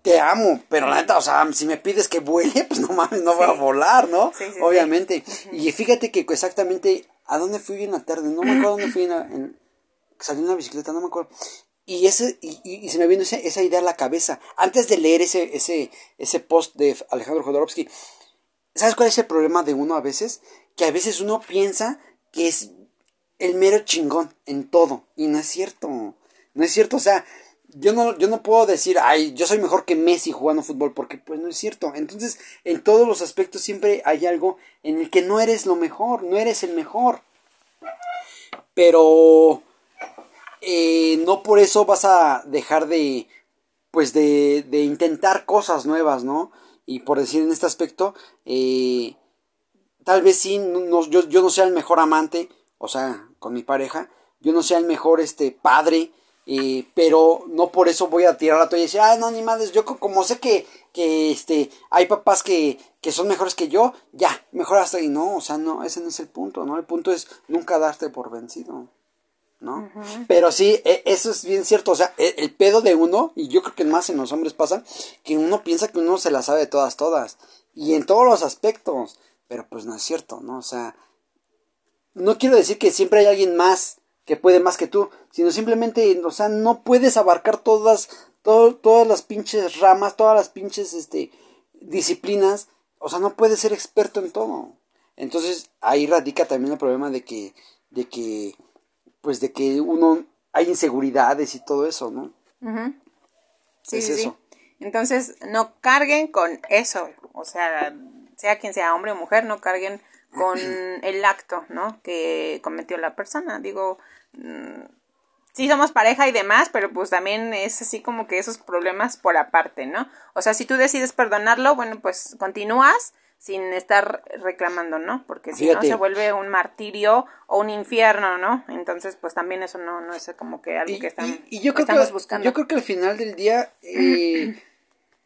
te amo, pero la neta, o sea, si me pides que vuele, pues no mames, no voy a volar, ¿no? Sí, sí. Obviamente. Y fíjate que exactamente, ¿a dónde fui en la tarde? No me acuerdo dónde fui en, en- salí en la bicicleta, no me acuerdo. Y, ese, y, y- se me vino ese- esa idea a la cabeza. Antes de leer ese, ese, ese post de Alejandro Jodorowsky, ¿sabes cuál es el problema de uno a veces? Que a veces uno piensa que es el mero chingón en todo. Y no es cierto. No es cierto. O sea, yo no, yo no puedo decir, ay, yo soy mejor que Messi jugando fútbol, porque pues no es cierto. Entonces, en todos los aspectos siempre hay algo en el que no eres lo mejor, no eres el mejor. Pero eh, no por eso vas a dejar de, pues de, de intentar cosas nuevas, ¿no? Y por decir en este aspecto, eh, tal vez sí, no, yo, yo no sea el mejor amante, o sea, con mi pareja, yo no sea el mejor este padre, eh, pero no por eso voy a tirar la toalla y decir, ah, no, ni madres, yo co- como sé que, que este, hay papás que, que son mejores que yo, ya, mejor hasta ahí, no, o sea, no, ese no es el punto, ¿no? El punto es nunca darte por vencido. ¿no? Pero sí, e- eso es bien cierto, o sea, e- el, pedo de uno, y yo creo que más en los hombres pasa, que uno piensa que uno se la sabe de todas, todas, y en todos los aspectos, pero pues no es cierto, ¿no? O sea, no quiero decir que siempre hay alguien más que puede más que tú, sino simplemente, o sea, no puedes abarcar todas, todo, todas las pinches ramas, todas las pinches este, disciplinas, o sea, no puedes ser experto en todo. Entonces ahí radica también el problema de que, de que, pues de que uno, hay inseguridades y todo eso, ¿no? Sí, sí, sí. Entonces, no carguen con eso, o sea, sea quien sea hombre o mujer, no carguen con el acto, ¿no? Que cometió la persona. Digo, mm, sí somos pareja y demás, pero pues también es así como que esos problemas por aparte, ¿no? O sea, si tú decides perdonarlo, bueno, pues continúas sin estar reclamando, ¿no? Porque si no se vuelve un martirio o un infierno, ¿no? Entonces, pues también eso no, no es como que algo que, están, y, yo creo estamos buscando. Yo creo que al final del día, eh,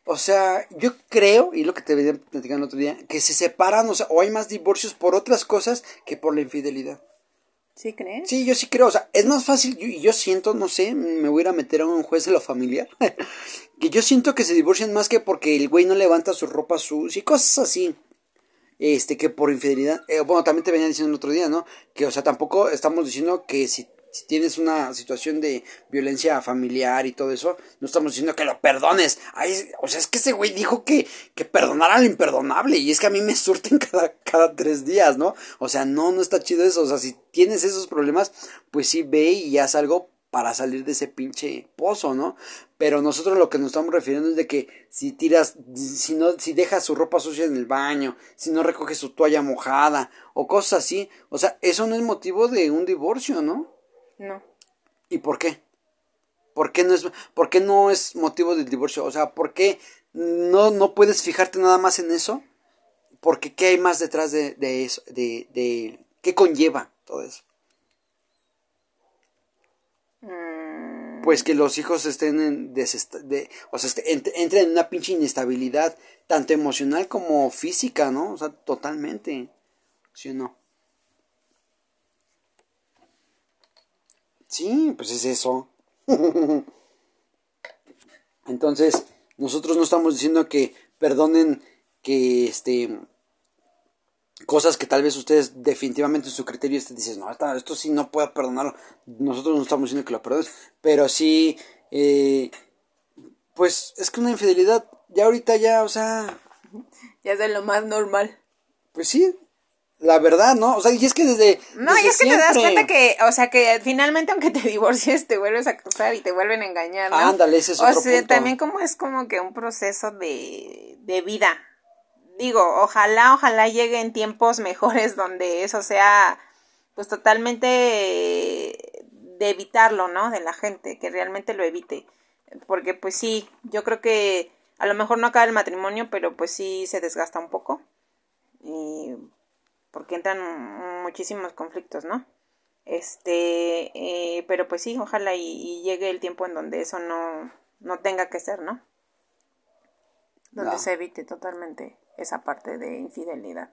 o sea, yo creo, y lo que te venía platicando el otro día, que se separan, o sea, o hay más divorcios por otras cosas que por la infidelidad. ¿Sí crees? Sí, yo sí creo, o sea, es más fácil, y yo, siento, no sé, me voy a ir a meter a un juez de la familia, que yo siento que se divorcian más que porque el güey no levanta su ropa sucia y cosas así este, que por infidelidad, eh, bueno, también te venía diciendo el otro día, ¿no? Que, o sea, tampoco estamos diciendo que si, tienes una situación de violencia familiar y todo eso, no estamos diciendo que lo perdones. Ay, o sea, es que ese güey dijo que, que perdonara lo imperdonable y es que a mí me surten cada, cada tres días, ¿no? O sea, no, no está chido eso. O sea, si tienes esos problemas, pues sí ve y haz algo para salir de ese pinche pozo, ¿no? Pero nosotros lo que nos estamos refiriendo es de que si tiras, si no, si dejas su ropa sucia en el baño, si no recoges su toalla mojada o cosas así, o sea, eso no es motivo de un divorcio, ¿no? No. ¿Y por qué? ¿Por qué no es, por qué no es motivo del divorcio? O sea, ¿por qué no, no puedes fijarte nada más en eso? Porque ¿qué hay más detrás de, de eso? De, de, ¿Qué conlleva todo eso? pues que los hijos estén en de, o sea, este, entren en una pinche inestabilidad, tanto emocional como física, ¿no? O sea, totalmente. ¿Sí o no? Sí, pues es eso. Entonces, nosotros no estamos diciendo que perdonen que este cosas que tal vez ustedes definitivamente en su criterio este dicen, no, esto, sí no puedo perdonarlo. Nosotros no estamos diciendo que lo perdones, pero sí, eh, pues es que una infidelidad ya ahorita ya, o sea... Ya es de lo más normal. Pues sí, la verdad, ¿no? O sea, y es que desde. No, y es que te das cuenta que, o sea, que finalmente, aunque te divorcies, te vuelves a casar y te vuelven a engañar. ¿no? Ándale, ese es O sea, también como es como que un proceso de, de vida, digo, ojalá, ojalá llegue en tiempos mejores donde eso sea pues totalmente de evitarlo, ¿no? De la gente, que realmente lo evite. Porque pues sí, yo creo que a lo mejor no acaba el matrimonio, pero pues sí se desgasta un poco. Y porque entran muchísimos conflictos, ¿no? Este, eh, pero pues sí, ojalá y, llegue el tiempo en donde eso no, no tenga que ser, ¿no? Donde se evite totalmente esa parte de infidelidad.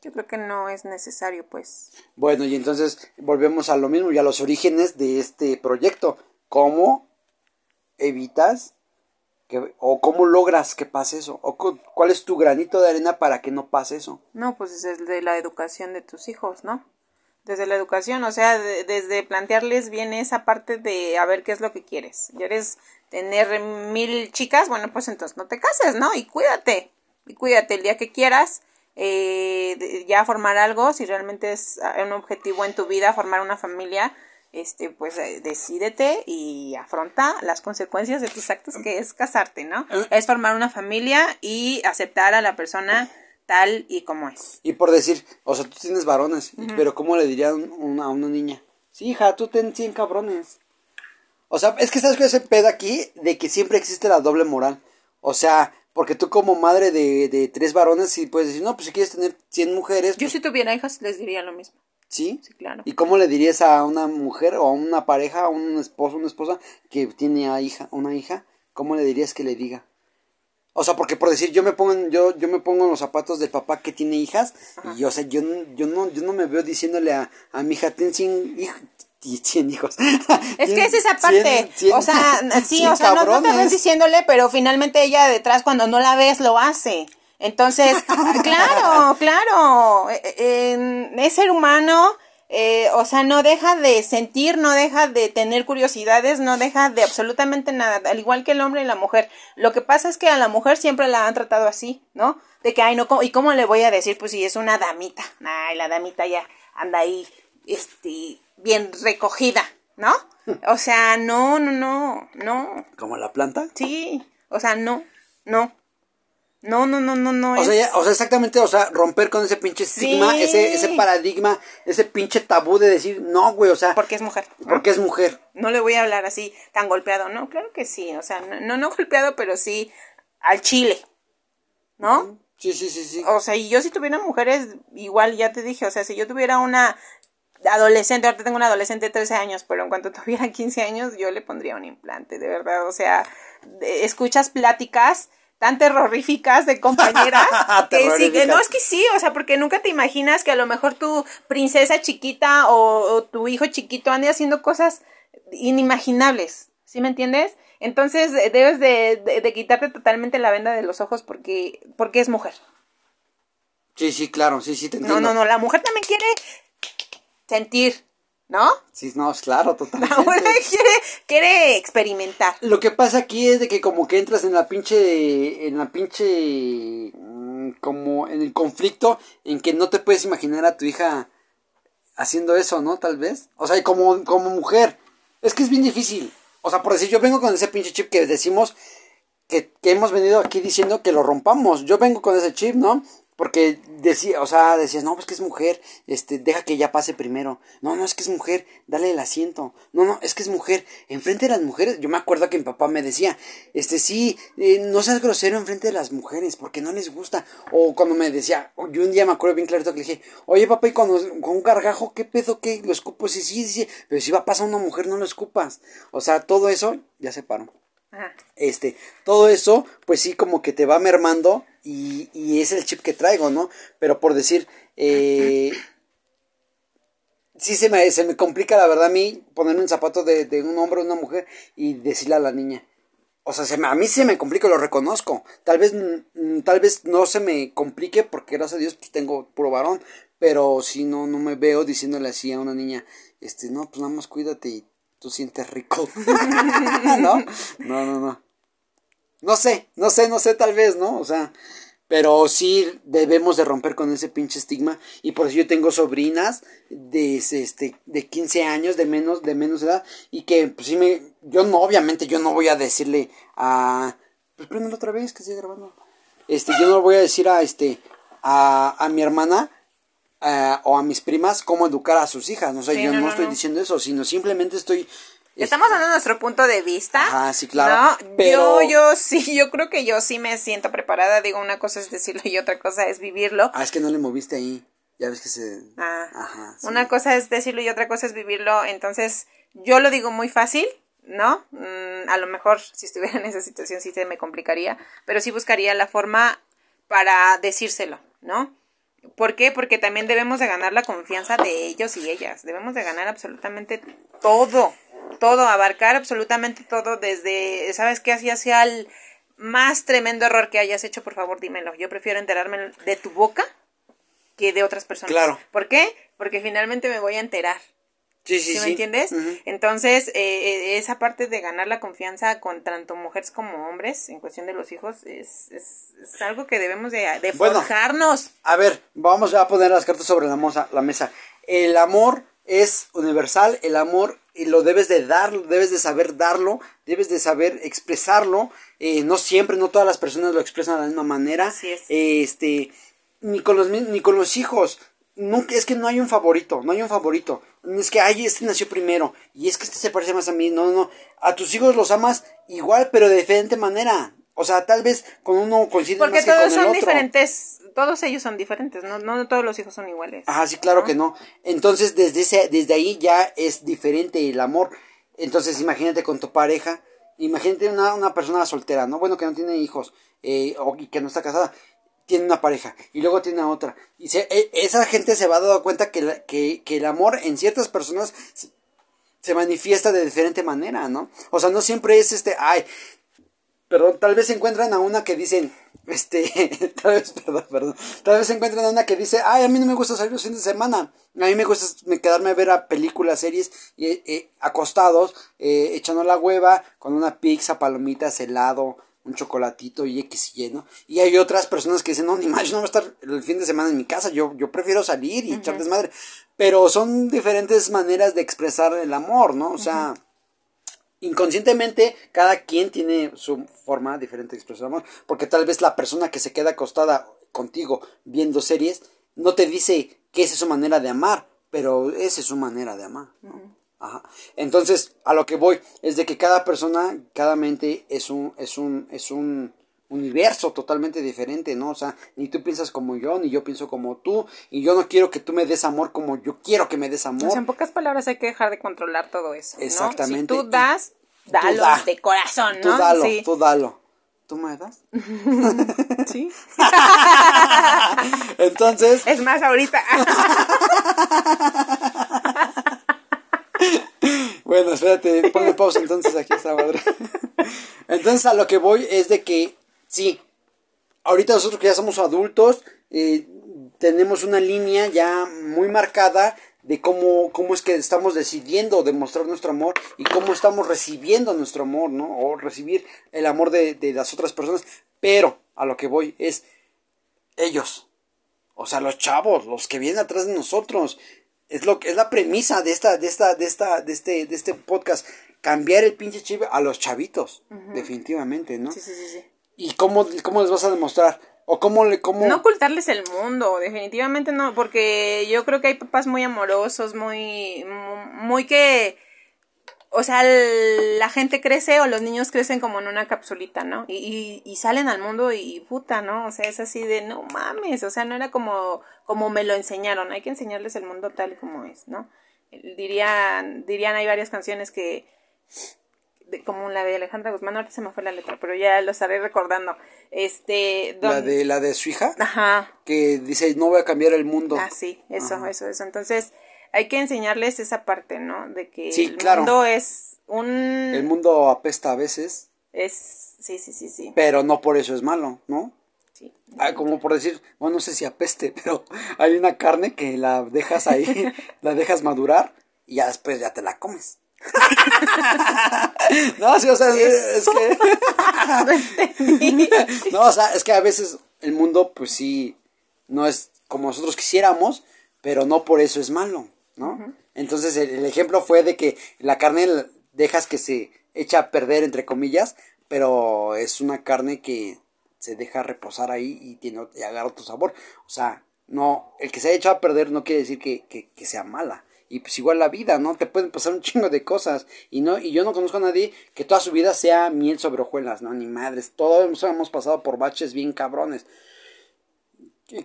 Yo creo que no es necesario, pues. Bueno, y entonces volvemos a lo mismo y a los orígenes de este proyecto. ¿Cómo evitas o cómo logras que pase eso? ¿O cuál es tu granito de arena para que no pase eso? No, pues desde la educación de tus hijos, ¿no? Desde la educación, o sea, desde plantearles bien esa parte de a ver qué es lo que quieres. ¿Quieres tener mil chicas? Bueno, pues entonces no te cases, ¿no? Y cuídate y cuídate el día que quieras eh, ya formar algo, si realmente es ah, un objetivo en tu vida, formar una familia, este, pues eh, decídete y afronta las consecuencias de tus actos, que es casarte, ¿no? Eh. Es formar una familia y aceptar a la persona tal y como es. Y por decir, o sea, tú tienes varones, pero ¿cómo le dirían a una niña? Sí, hija, tú ten 100 cabrones. O sea, es que sabes que ese pedo aquí de que siempre existe la doble moral. O sea, porque tú como madre de, de tres varones, si puedes decir, no, pues si quieres tener 100 mujeres. Yo pues si tuviera hijas les diría lo mismo. ¿Sí? Sí, claro. ¿Y cómo le dirías a una mujer o a una pareja, a un esposo, una esposa que tiene a hija, una hija? ¿Cómo le dirías que le diga? O sea, porque por decir, yo me pongo en, yo, yo me pongo en los zapatos del papá que tiene hijas, y o sea, yo, yo no, yo no me veo diciéndole a, a mi hija, ten 100 hijos, 100 hijos. Es que es esa parte. o sea, sí, o sea, no, te ves diciéndole, pero finalmente ella detrás cuando no la ves lo hace. Entonces, claro, claro, e, e, es ser humano, eh, o sea, no deja de sentir, no deja de tener curiosidades, no deja de absolutamente nada, al igual que el hombre y la mujer. Lo que pasa es que a la mujer siempre la han tratado así, ¿no? De que, ay, no, ¿y cómo le voy a decir? Pues si es una damita, ay, la damita ya anda ahí, este, bien recogida, ¿no? O sea, no, no, no, no. ¿Como la planta? Sí, o sea, no, no. No, no, no, no, no. O, sea, o sea, exactamente, o sea, romper con ese pinche estigma, ese, ese paradigma, ese pinche tabú de decir, no, güey, o sea. Porque es mujer. Porque es mujer. No le voy a hablar así tan golpeado, no, claro que sí, o sea, no, no, golpeado, pero sí al chile, ¿no? Sí, sí, sí, sí. O sea, y yo si tuviera mujeres, igual ya te dije, o sea, si yo tuviera una adolescente, ahorita tengo una adolescente de 13 años, pero en cuanto tuviera 15 años, yo le pondría un implante, de verdad, o sea, escuchas pláticas tan terroríficas de compañeras que sí, no es que sí, o sea, porque nunca te imaginas que a lo mejor tu princesa chiquita o, tu hijo chiquito ande haciendo cosas inimaginables, ¿sí me entiendes? Entonces debes de, de, quitarte totalmente la venda de los ojos porque, porque es mujer. Sí, sí, claro, sí, sí, te entiendo. No, no, no, la mujer también quiere sentir, ¿no? Sí, no, es claro, totalmente. La quiere, quiere experimentar. Lo que pasa aquí es de que como que entras en la pinche, en la pinche, mm, como en el conflicto en que no te puedes imaginar a tu hija haciendo eso, ¿no? Tal vez. O sea, como, como mujer. Es que es bien difícil. O sea, por decir, yo vengo con ese pinche chip que decimos que, que hemos venido aquí diciendo que lo rompamos. Yo vengo con ese chip, ¿no? Porque decía, o sea, decías, no, pues que es mujer, este, deja que ella pase primero. No, no, es que es mujer, dale el asiento. No, no, es que es mujer. Enfrente de las mujeres, yo me acuerdo que mi papá me decía, este, sí, eh, no seas grosero enfrente de las mujeres, porque no les gusta. O cuando me decía, yo un día me acuerdo bien clarito que le dije, oye papá, y cuando con un gargajo, ¿qué pedo, qué? ¿Lo escupo? Sí, sí, sí, pero si va a pasar una mujer, no lo escupas. O sea, todo eso ya se paró. Este, todo eso, pues sí, como que te va mermando y, y es el chip que traigo, ¿no? Pero por decir, eh, sí se me, se me complica la verdad a mí ponerme un zapato de, de un hombre o una mujer y decirle a la niña. O sea, se a mí se me complica, lo reconozco. Tal vez, mm, tal vez no se me complique porque gracias a Dios pues tengo puro varón. Pero si no, no me veo diciéndole así a una niña, este, no, pues nada más cuídate y tú sientes rico. ¿No? No, no, no. No sé, no sé, no sé, tal vez, ¿no? O sea, pero sí debemos de romper con ese pinche estigma y por eso yo tengo sobrinas de este de 15 años de menos de menos edad y que pues sí me yo no obviamente yo no voy a decirle a pues préndelo otra vez que sigue grabando. Este yo no voy a decir a este a, a mi hermana eh, o a mis primas cómo educar a sus hijas. No sé, yo no, estoy diciendo eso, sino simplemente estoy... Estamos dando nuestro punto de vista. Ajá, sí, claro. Pero... Yo, yo sí, yo creo que yo sí me siento preparada. Digo, una cosa es decirlo y otra cosa es vivirlo. Ah, es que no le moviste ahí. Ya ves que se... Ah, Ajá, una cosa es decirlo y otra cosa es vivirlo. Entonces, yo lo digo muy fácil, ¿no? Mm, a lo mejor si estuviera en esa situación sí se me complicaría, pero sí buscaría la forma para decírselo, ¿no? ¿Por qué? Porque también debemos de ganar la confianza de ellos y ellas. Debemos de ganar absolutamente todo, todo, abarcar absolutamente todo desde, ¿sabes qué? Así hacia el más tremendo error que hayas hecho, por favor, dímelo. Yo prefiero enterarme de tu boca que de otras personas. Claro. ¿Por qué? Porque finalmente me voy a enterar. Sí, sí, sí. ¿Me entiendes? Entonces, eh, eh, esa parte de ganar la confianza con tanto mujeres como hombres en cuestión de los hijos es, es, es algo que debemos de, de forjarnos. A ver, vamos a poner las cartas sobre la, la mesa. El amor es universal, el amor y lo debes de dar, debes de saber darlo, debes de saber expresarlo. Eh, no siempre, no todas las personas lo expresan de la misma manera. Así es. este, ni con los ni con los hijos nunca, es que no hay un favorito, no hay un favorito. Es que, ay, este nació primero, y es que este se parece más a mí. No, no, a tus hijos los amas igual, pero de diferente manera. O sea, tal vez con uno coincide Porque más que todos con son el otro. diferentes, todos ellos son diferentes, no, no todos los hijos son iguales. Ajá, sí, claro que no. Entonces, desde, ese, desde ahí ya es diferente el amor. Entonces, imagínate con tu pareja, imagínate una, una persona soltera, ¿no? Bueno, que no tiene hijos, eh, o y que no está casada tiene una pareja y luego tiene a otra. Y se, e, esa gente se va a dar cuenta que, la, que, que, el amor en ciertas personas se, manifiesta de diferente manera, ¿no? O sea, no siempre es este, ay, perdón, tal vez se encuentran a una que dicen, este, tal vez, perdón, perdón, tal vez encuentran a una que dice, ay, a mí no me gusta salir los fines de semana, a mí me gusta quedarme a ver a películas, series, eh, acostados, eh, echando la hueva, con una pizza, palomitas, helado, un chocolatito y X y ¿no? Y hay otras personas que dicen, no, ni más, yo no voy a estar el fin de semana en mi casa, yo, yo prefiero salir y echar desmadre. Pero son diferentes maneras de expresar el amor, ¿no? O sea, inconscientemente cada quien tiene su forma diferente de expresar amor, porque tal vez la persona que se queda acostada contigo viendo series no te dice que esa es su manera de amar, pero esa es su manera de amar. Ajá. Entonces, a lo que voy es de que cada persona, cada mente es un es un es un universo totalmente diferente, ¿no? O sea, ni tú piensas como yo, ni yo pienso como tú, y yo no quiero que tú me des amor como yo quiero que me des amor. en pocas palabras hay que dejar de controlar todo eso. ¿no? Exactamente. Si tú das, dalo de corazón, ¿no? Tú dalo, tú dalo. ¿Tú me das? sí. Entonces. Es más, ahorita. bueno, espérate, ponle pausa entonces aquí esta madre. Entonces a lo que voy es de que sí, ahorita nosotros que ya somos adultos, eh, tenemos una línea ya muy marcada de cómo, cómo es que estamos decidiendo demostrar nuestro amor y cómo estamos recibiendo nuestro amor, ¿no? O recibir el amor de, de las otras personas. Pero a lo que voy es ellos, o sea, los chavos, los que vienen atrás de nosotros. Es lo que es la premisa de esta, de esta, de esta, de este, de este podcast. Cambiar el pinche chip a los chavitos, definitivamente, ¿no? Sí, sí, sí, sí. ¿Y cómo, cómo les vas a demostrar? ¿O cómo le, cómo... No ocultarles el mundo, definitivamente no, porque yo creo que hay papás muy amorosos, muy, muy que, o sea, la gente crece o los niños crecen como en una capsulita, ¿no? Y, y, salen al mundo y puta, ¿no? O sea, es así de, no mames, o sea, no era como, como me lo enseñaron, hay que enseñarles el mundo tal y como es, ¿no? Dirían, dirían, hay varias canciones que como la de Alejandra Guzmán, ahorita se me fue la letra, pero ya lo estaré recordando. Este, la de la de su hija, Ajá. que dice no voy a cambiar el mundo. Ah, sí, eso, eso, eso. Entonces hay que enseñarles esa parte, ¿no? De que el mundo es un. El mundo apesta a veces. Es, sí, sí, sí, sí. Pero no por eso es malo, ¿no? Sí. Ah, como por decir, bueno, no sé si apeste, pero hay una carne que la dejas ahí, la dejas madurar y ya después ya te la comes. no, sí, o sea, es, que. no, o sea, es que a veces el mundo, pues sí, no es como nosotros quisiéramos, pero no por eso es malo, ¿no? Entonces, el, ejemplo fue de que la carne dejas que se echa a perder, entre comillas, pero es una carne que se deja reposar ahí y tiene y agarra otro sabor. O sea, no, el que se ha echado a perder no quiere decir que, que, que sea mala y pues igual la vida, ¿no? Te pueden pasar un chingo de cosas y no y yo no conozco a nadie que toda su vida sea miel sobre hojuelas, ¿no? Ni madres, todos hemos pasado por baches bien cabrones.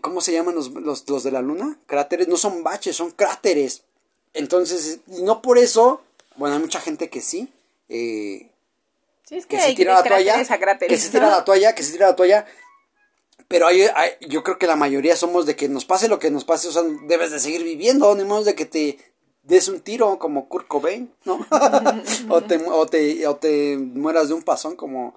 ¿Cómo se llaman los, los, los de la luna? Cráteres, no son baches, son cráteres. Entonces, no por eso, bueno, hay mucha gente que sí, eh, sí es que, se tira la toalla, que se tira la toalla, que se tira la toalla, pero hay, yo creo que la mayoría somos de que nos pase lo que nos pase, o sea, debes de seguir viviendo, ni modo de que te des un tiro como Kurt Cobain, ¿no? o, te, o, te, o te mueras de un pasón como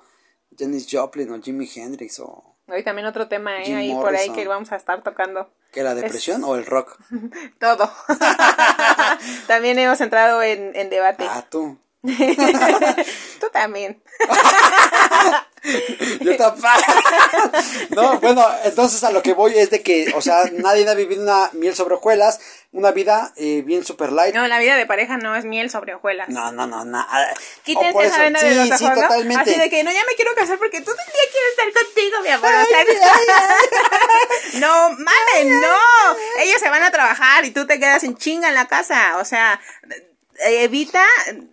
Janis Joplin o Jimi Hendrix o... Hoy también otro tema ¿eh? ahí por ahí que vamos a estar tocando. ¿Que la depresión o el rock? Todo. también hemos entrado en, en debate. Ah, tú. tú también. Yo No, bueno, entonces a lo que voy es de que, o sea, nadie ha vivido una miel sobre hojuelas, una vida eh, bien super light. No, la vida de pareja no es miel sobre hojuelas. No, no, no, no. Quítense esa venda de los ojos, sí, totalmente. Así de que, no, ya me quiero casar porque todo el día quiero estar contigo, mi amor. no, mames, no. Ellos se van a trabajar y tú te quedas en chinga en la casa. O sea, evita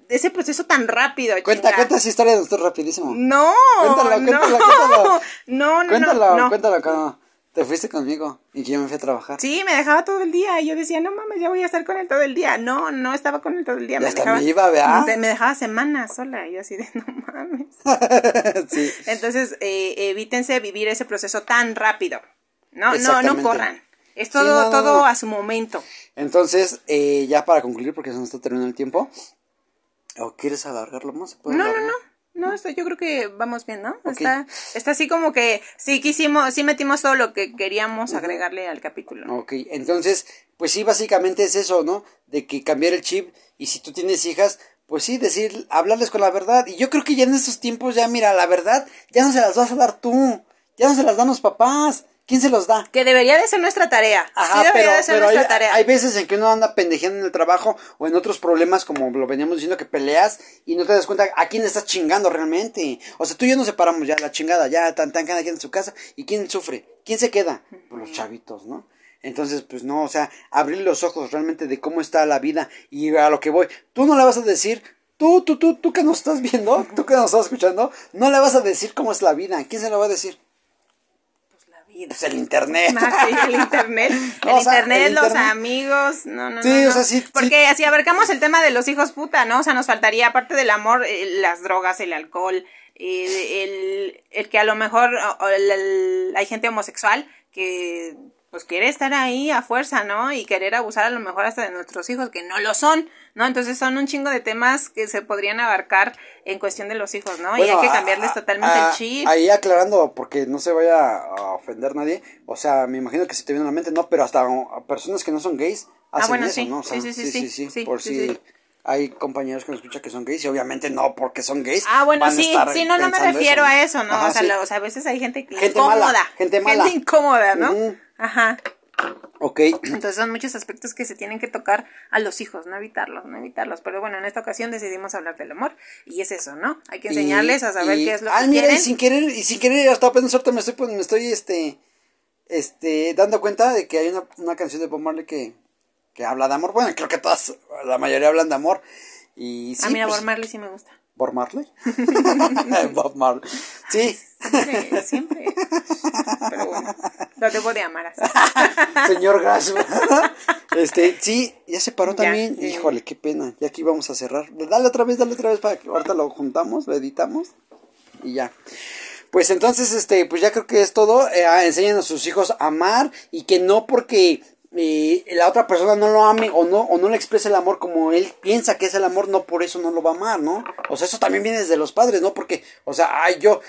ese proceso tan rápido. Cuenta, cuenta esa historia de usted rapidísimo. No, cuéntalo, cuéntalo, no. No, no, cuéntalo, no. Te fuiste conmigo y yo me fui a trabajar. Sí, me dejaba todo el día y yo decía, no mames, ya voy a estar con él todo el día. No, no estaba con él todo el día. me hasta me iba, ¿verdad? Me dejaba semanas sola y yo así de, no mames. sí. Entonces, eh, evítense vivir ese proceso tan rápido. No, no, no corran. Es todo, todo a su momento. Entonces, eh, ya para concluir, porque se nos está terminando el tiempo. ¿O quieres alargarlo más? no, no, no, No, esto yo creo que vamos bien, ¿no? Está, está así como que sí quisimos, sí metimos todo lo que queríamos agregarle al capítulo. Ok, entonces, pues sí, básicamente es eso, ¿no? De que cambiar el chip y si tú tienes hijas, pues sí, decir, hablarles con la verdad. Y yo creo que ya en estos tiempos, ya mira, la verdad, ya no se las vas a dar tú, ya no se las dan los papás. ¿Quién se los da? Que debería de ser nuestra tarea. Ajá, sí pero, de ser nuestra hay, tarea. hay, veces en que uno anda pendejeando en el trabajo o en otros problemas, como lo veníamos diciendo, que peleas y no te das cuenta a quién estás chingando realmente. O sea, tú y yo nos separamos ya, la chingada, ya tan tan cada quien en su casa. ¿Y quién sufre? ¿Quién se queda? Pues los chavitos, ¿no? Entonces, pues no, o sea, abrir los ojos realmente de cómo está la vida y a lo que voy. Tú no le vas a decir, tú, tú, tú, tú que nos estás viendo, tú que nos estás escuchando, no le vas a decir cómo es la vida. ¿Quién se lo va a decir? Pues el internet. Ah, el internet. el, internet, los amigos. No, no, sí, O sea, sí. Porque así abarcamos el tema de los hijos puta, ¿no? O sea, nos faltaría, aparte del amor, eh, las drogas, el alcohol, eh, el, el, que a lo mejor hay gente homosexual que pues quiere estar ahí a fuerza, ¿no? Y querer abusar a lo mejor hasta de nuestros hijos, que no lo son, ¿no? Entonces son un chingo de temas que se podrían abarcar en cuestión de los hijos, ¿no? y hay que cambiarles totalmente el chip. Ahí aclarando, porque no se vaya a ofender nadie, o sea, me imagino que se te viene a la mente, no, pero hasta personas que no son gays hacen ah, bueno, eso, sí. ¿no? sí, sí, sí, sí, sí, por si hay compañeros que nos escuchan que son gays y obviamente no porque son gays. Ah, bueno, sí, sí, no, no me refiero a eso, ¿no? o, sea, o, sea, a veces hay gente, gente incómoda. Mala, gente mala. Gente incómoda, ¿no? Ajá. Ok. Entonces son muchos aspectos que se tienen que tocar a los hijos, no evitarlos, no evitarlos. Pero bueno, en esta ocasión decidimos hablar del amor y es eso, ¿no? Hay que enseñarles a saber qué es lo que mira, quieren. Y sin querer, y sin querer, hasta apenas ahorita me estoy, pues, me estoy, este, este, dando cuenta de que hay una, una canción de Bob Marley que, que habla de amor. Bueno, creo que todas, la mayoría hablan de amor. Y sí, a mí pues Bob Marley sí me gusta. ¿Bob Marley? Bob Marley. Sí. Siempre, siempre. Pero bueno, lo debo de amar así. Señor Gas. este, sí, ya se paró también. Híjole, qué pena. Ya aquí vamos a cerrar. Dale otra vez, dale otra vez para que ahorita lo juntamos, lo editamos y ya. Pues entonces, este, pues ya creo que es todo. Eh, enseñan a sus hijos a amar y que no porque eh, la otra persona no lo ame o no, o no le exprese el amor como él piensa que es el amor, no por eso no lo va a amar, ¿no? O sea, eso también viene desde los padres, ¿no? Porque, o sea, ay, yo,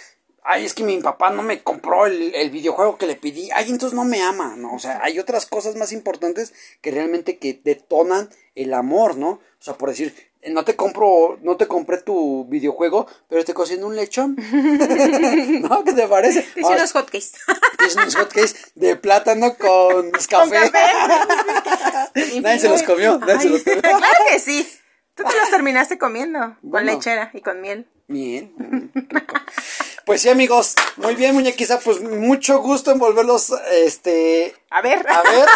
ay, es que mi papá no me compró el, el videojuego que le pedí, ay, entonces no me ama, ¿no? O sea, hay otras cosas más importantes que realmente que detonan el amor, ¿no? O sea, por decir, no te compro, no te compré tu videojuego, pero te cociendo un lechón. ¿No? ¿Qué te parece? Hice unos hotcakes. Hice unos hotcakes de plátano con café. nadie se los comió, nadie se los comió. Claro que sí. Tú te los terminaste comiendo, con lechera y con miel. Miel. Pues sí, amigos, muy bien, muñequiza, pues mucho gusto en volverlos, este... A ver. A ver,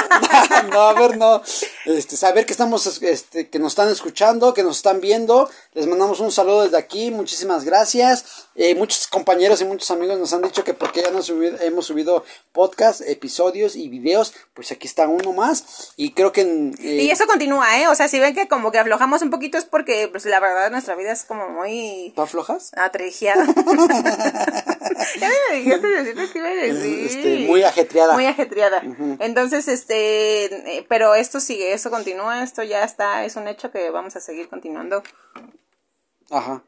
no, a ver, no. Este, saber que estamos, este, que nos están escuchando, que nos están viendo. Les mandamos un saludo desde aquí, muchísimas gracias. Eh, muchos compañeros y muchos amigos nos han dicho que porque ya nos hemos subido podcast, episodios y videos, pues aquí está uno más. Y creo que... Eh, y eso continúa, ¿eh? O sea, si ven que como que aflojamos un poquito es porque, pues la verdad, nuestra vida es como muy... ¿Tú aflojas? Atregiada. ya me dijiste decir que iba a decir. Este, muy ajetreada. Muy ajetreada. Entonces, este, eh, pero esto sigue, esto continúa, esto ya está, es un hecho que vamos a seguir continuando. Ajá.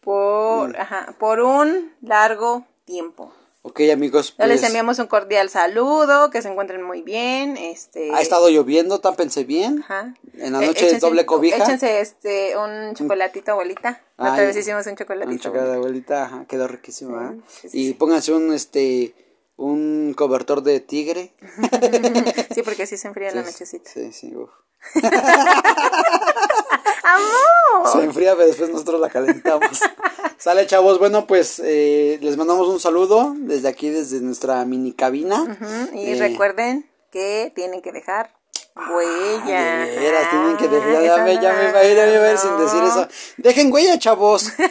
Por, mm. ajá, por un largo tiempo. Ok, amigos. Pues... Les enviamos un cordial saludo, que se encuentren muy bien. Este... Ha estado lloviendo, tápense bien. Ajá. En la eh, noche doble cobija. Échense este, un chocolatito, abuelita. La otra vez hicimos un chocolatito. Un chocolate, abuelita, ajá, quedó riquísimo. ¿eh? y pónganse un, este, un cobertor de tigre. sí, porque así se enfría la nochecita. Sí, sí, uf. ¡Amor! Se enfría, pero después nosotros la calentamos. Sale, chavos. Bueno, pues eh, les mandamos un saludo desde aquí, desde nuestra mini cabina. Y eh, recuerden que tienen que dejar huella. Ah, tienen que dejar. Ya, me, ya me imagino a ver sin decir eso. Dejen huella, chavos.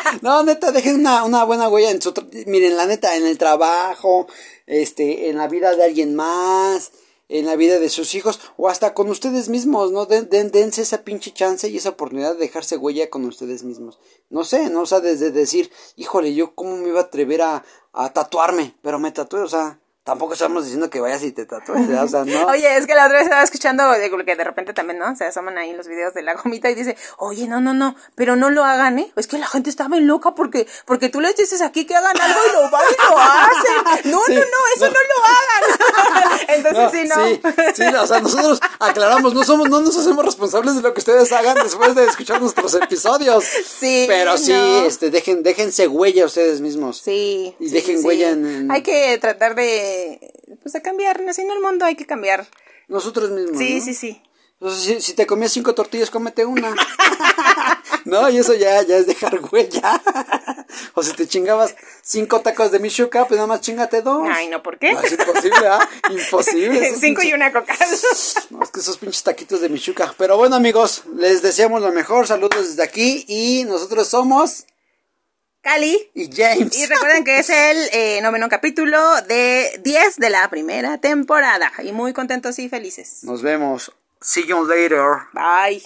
no, neta, dejen una, una buena huella en su. Miren, la neta, en el trabajo, este, en la vida de alguien más en la vida de sus hijos o hasta con ustedes mismos, ¿no? Den, dense esa pinche chance y esa oportunidad de dejarse huella con ustedes mismos. No sé, ¿no? O sea, desde decir, híjole, yo cómo me iba a atrever a, a tatuarme, pero me tatué, o sea, tampoco estamos diciendo que vayas y te tatúes, o sea, no. Oye, es que la otra vez estaba escuchando, que de repente también, ¿no? Se asoman ahí los videos de la gomita y dice, oye, no, no, no, pero no lo hagan, ¿eh? Es que la gente está bien loca porque, porque tú les dices aquí que hagan algo y lo van y lo hacen. No, Sí, no, no, eso no, lo hagan. Entonces, sí, no. Sí, sí, o sea, nosotros aclaramos, no somos, no nos hacemos responsables de lo que ustedes hagan después de escuchar nuestros episodios. Sí, Pero sí, no. este, dejen, déjense huella ustedes mismos. Sí. Y dejen huella en- en- Hay que tratar de, pues, de cambiar, no el mundo hay que cambiar. Nosotros mismos. Sí, ¿no? sí, sí. Entonces, si, si te comías cinco tortillas, cómete una. no, y eso ya, ya es dejar huella. o si te chingabas cinco tacos de michuca, pues nada más chingate dos. Ay, no, ¿por qué? No, es imposible, ¿ah? Imposible. Cinco y una coca. No, es que esos pinches taquitos de michuca. Pero bueno, amigos, les deseamos lo mejor. Saludos desde aquí. Y nosotros somos. Cali. Y James. Y recuerden que es el eh, noveno capítulo de 10 de la primera temporada. Y muy contentos y felices. Nos vemos. See you later. Bye.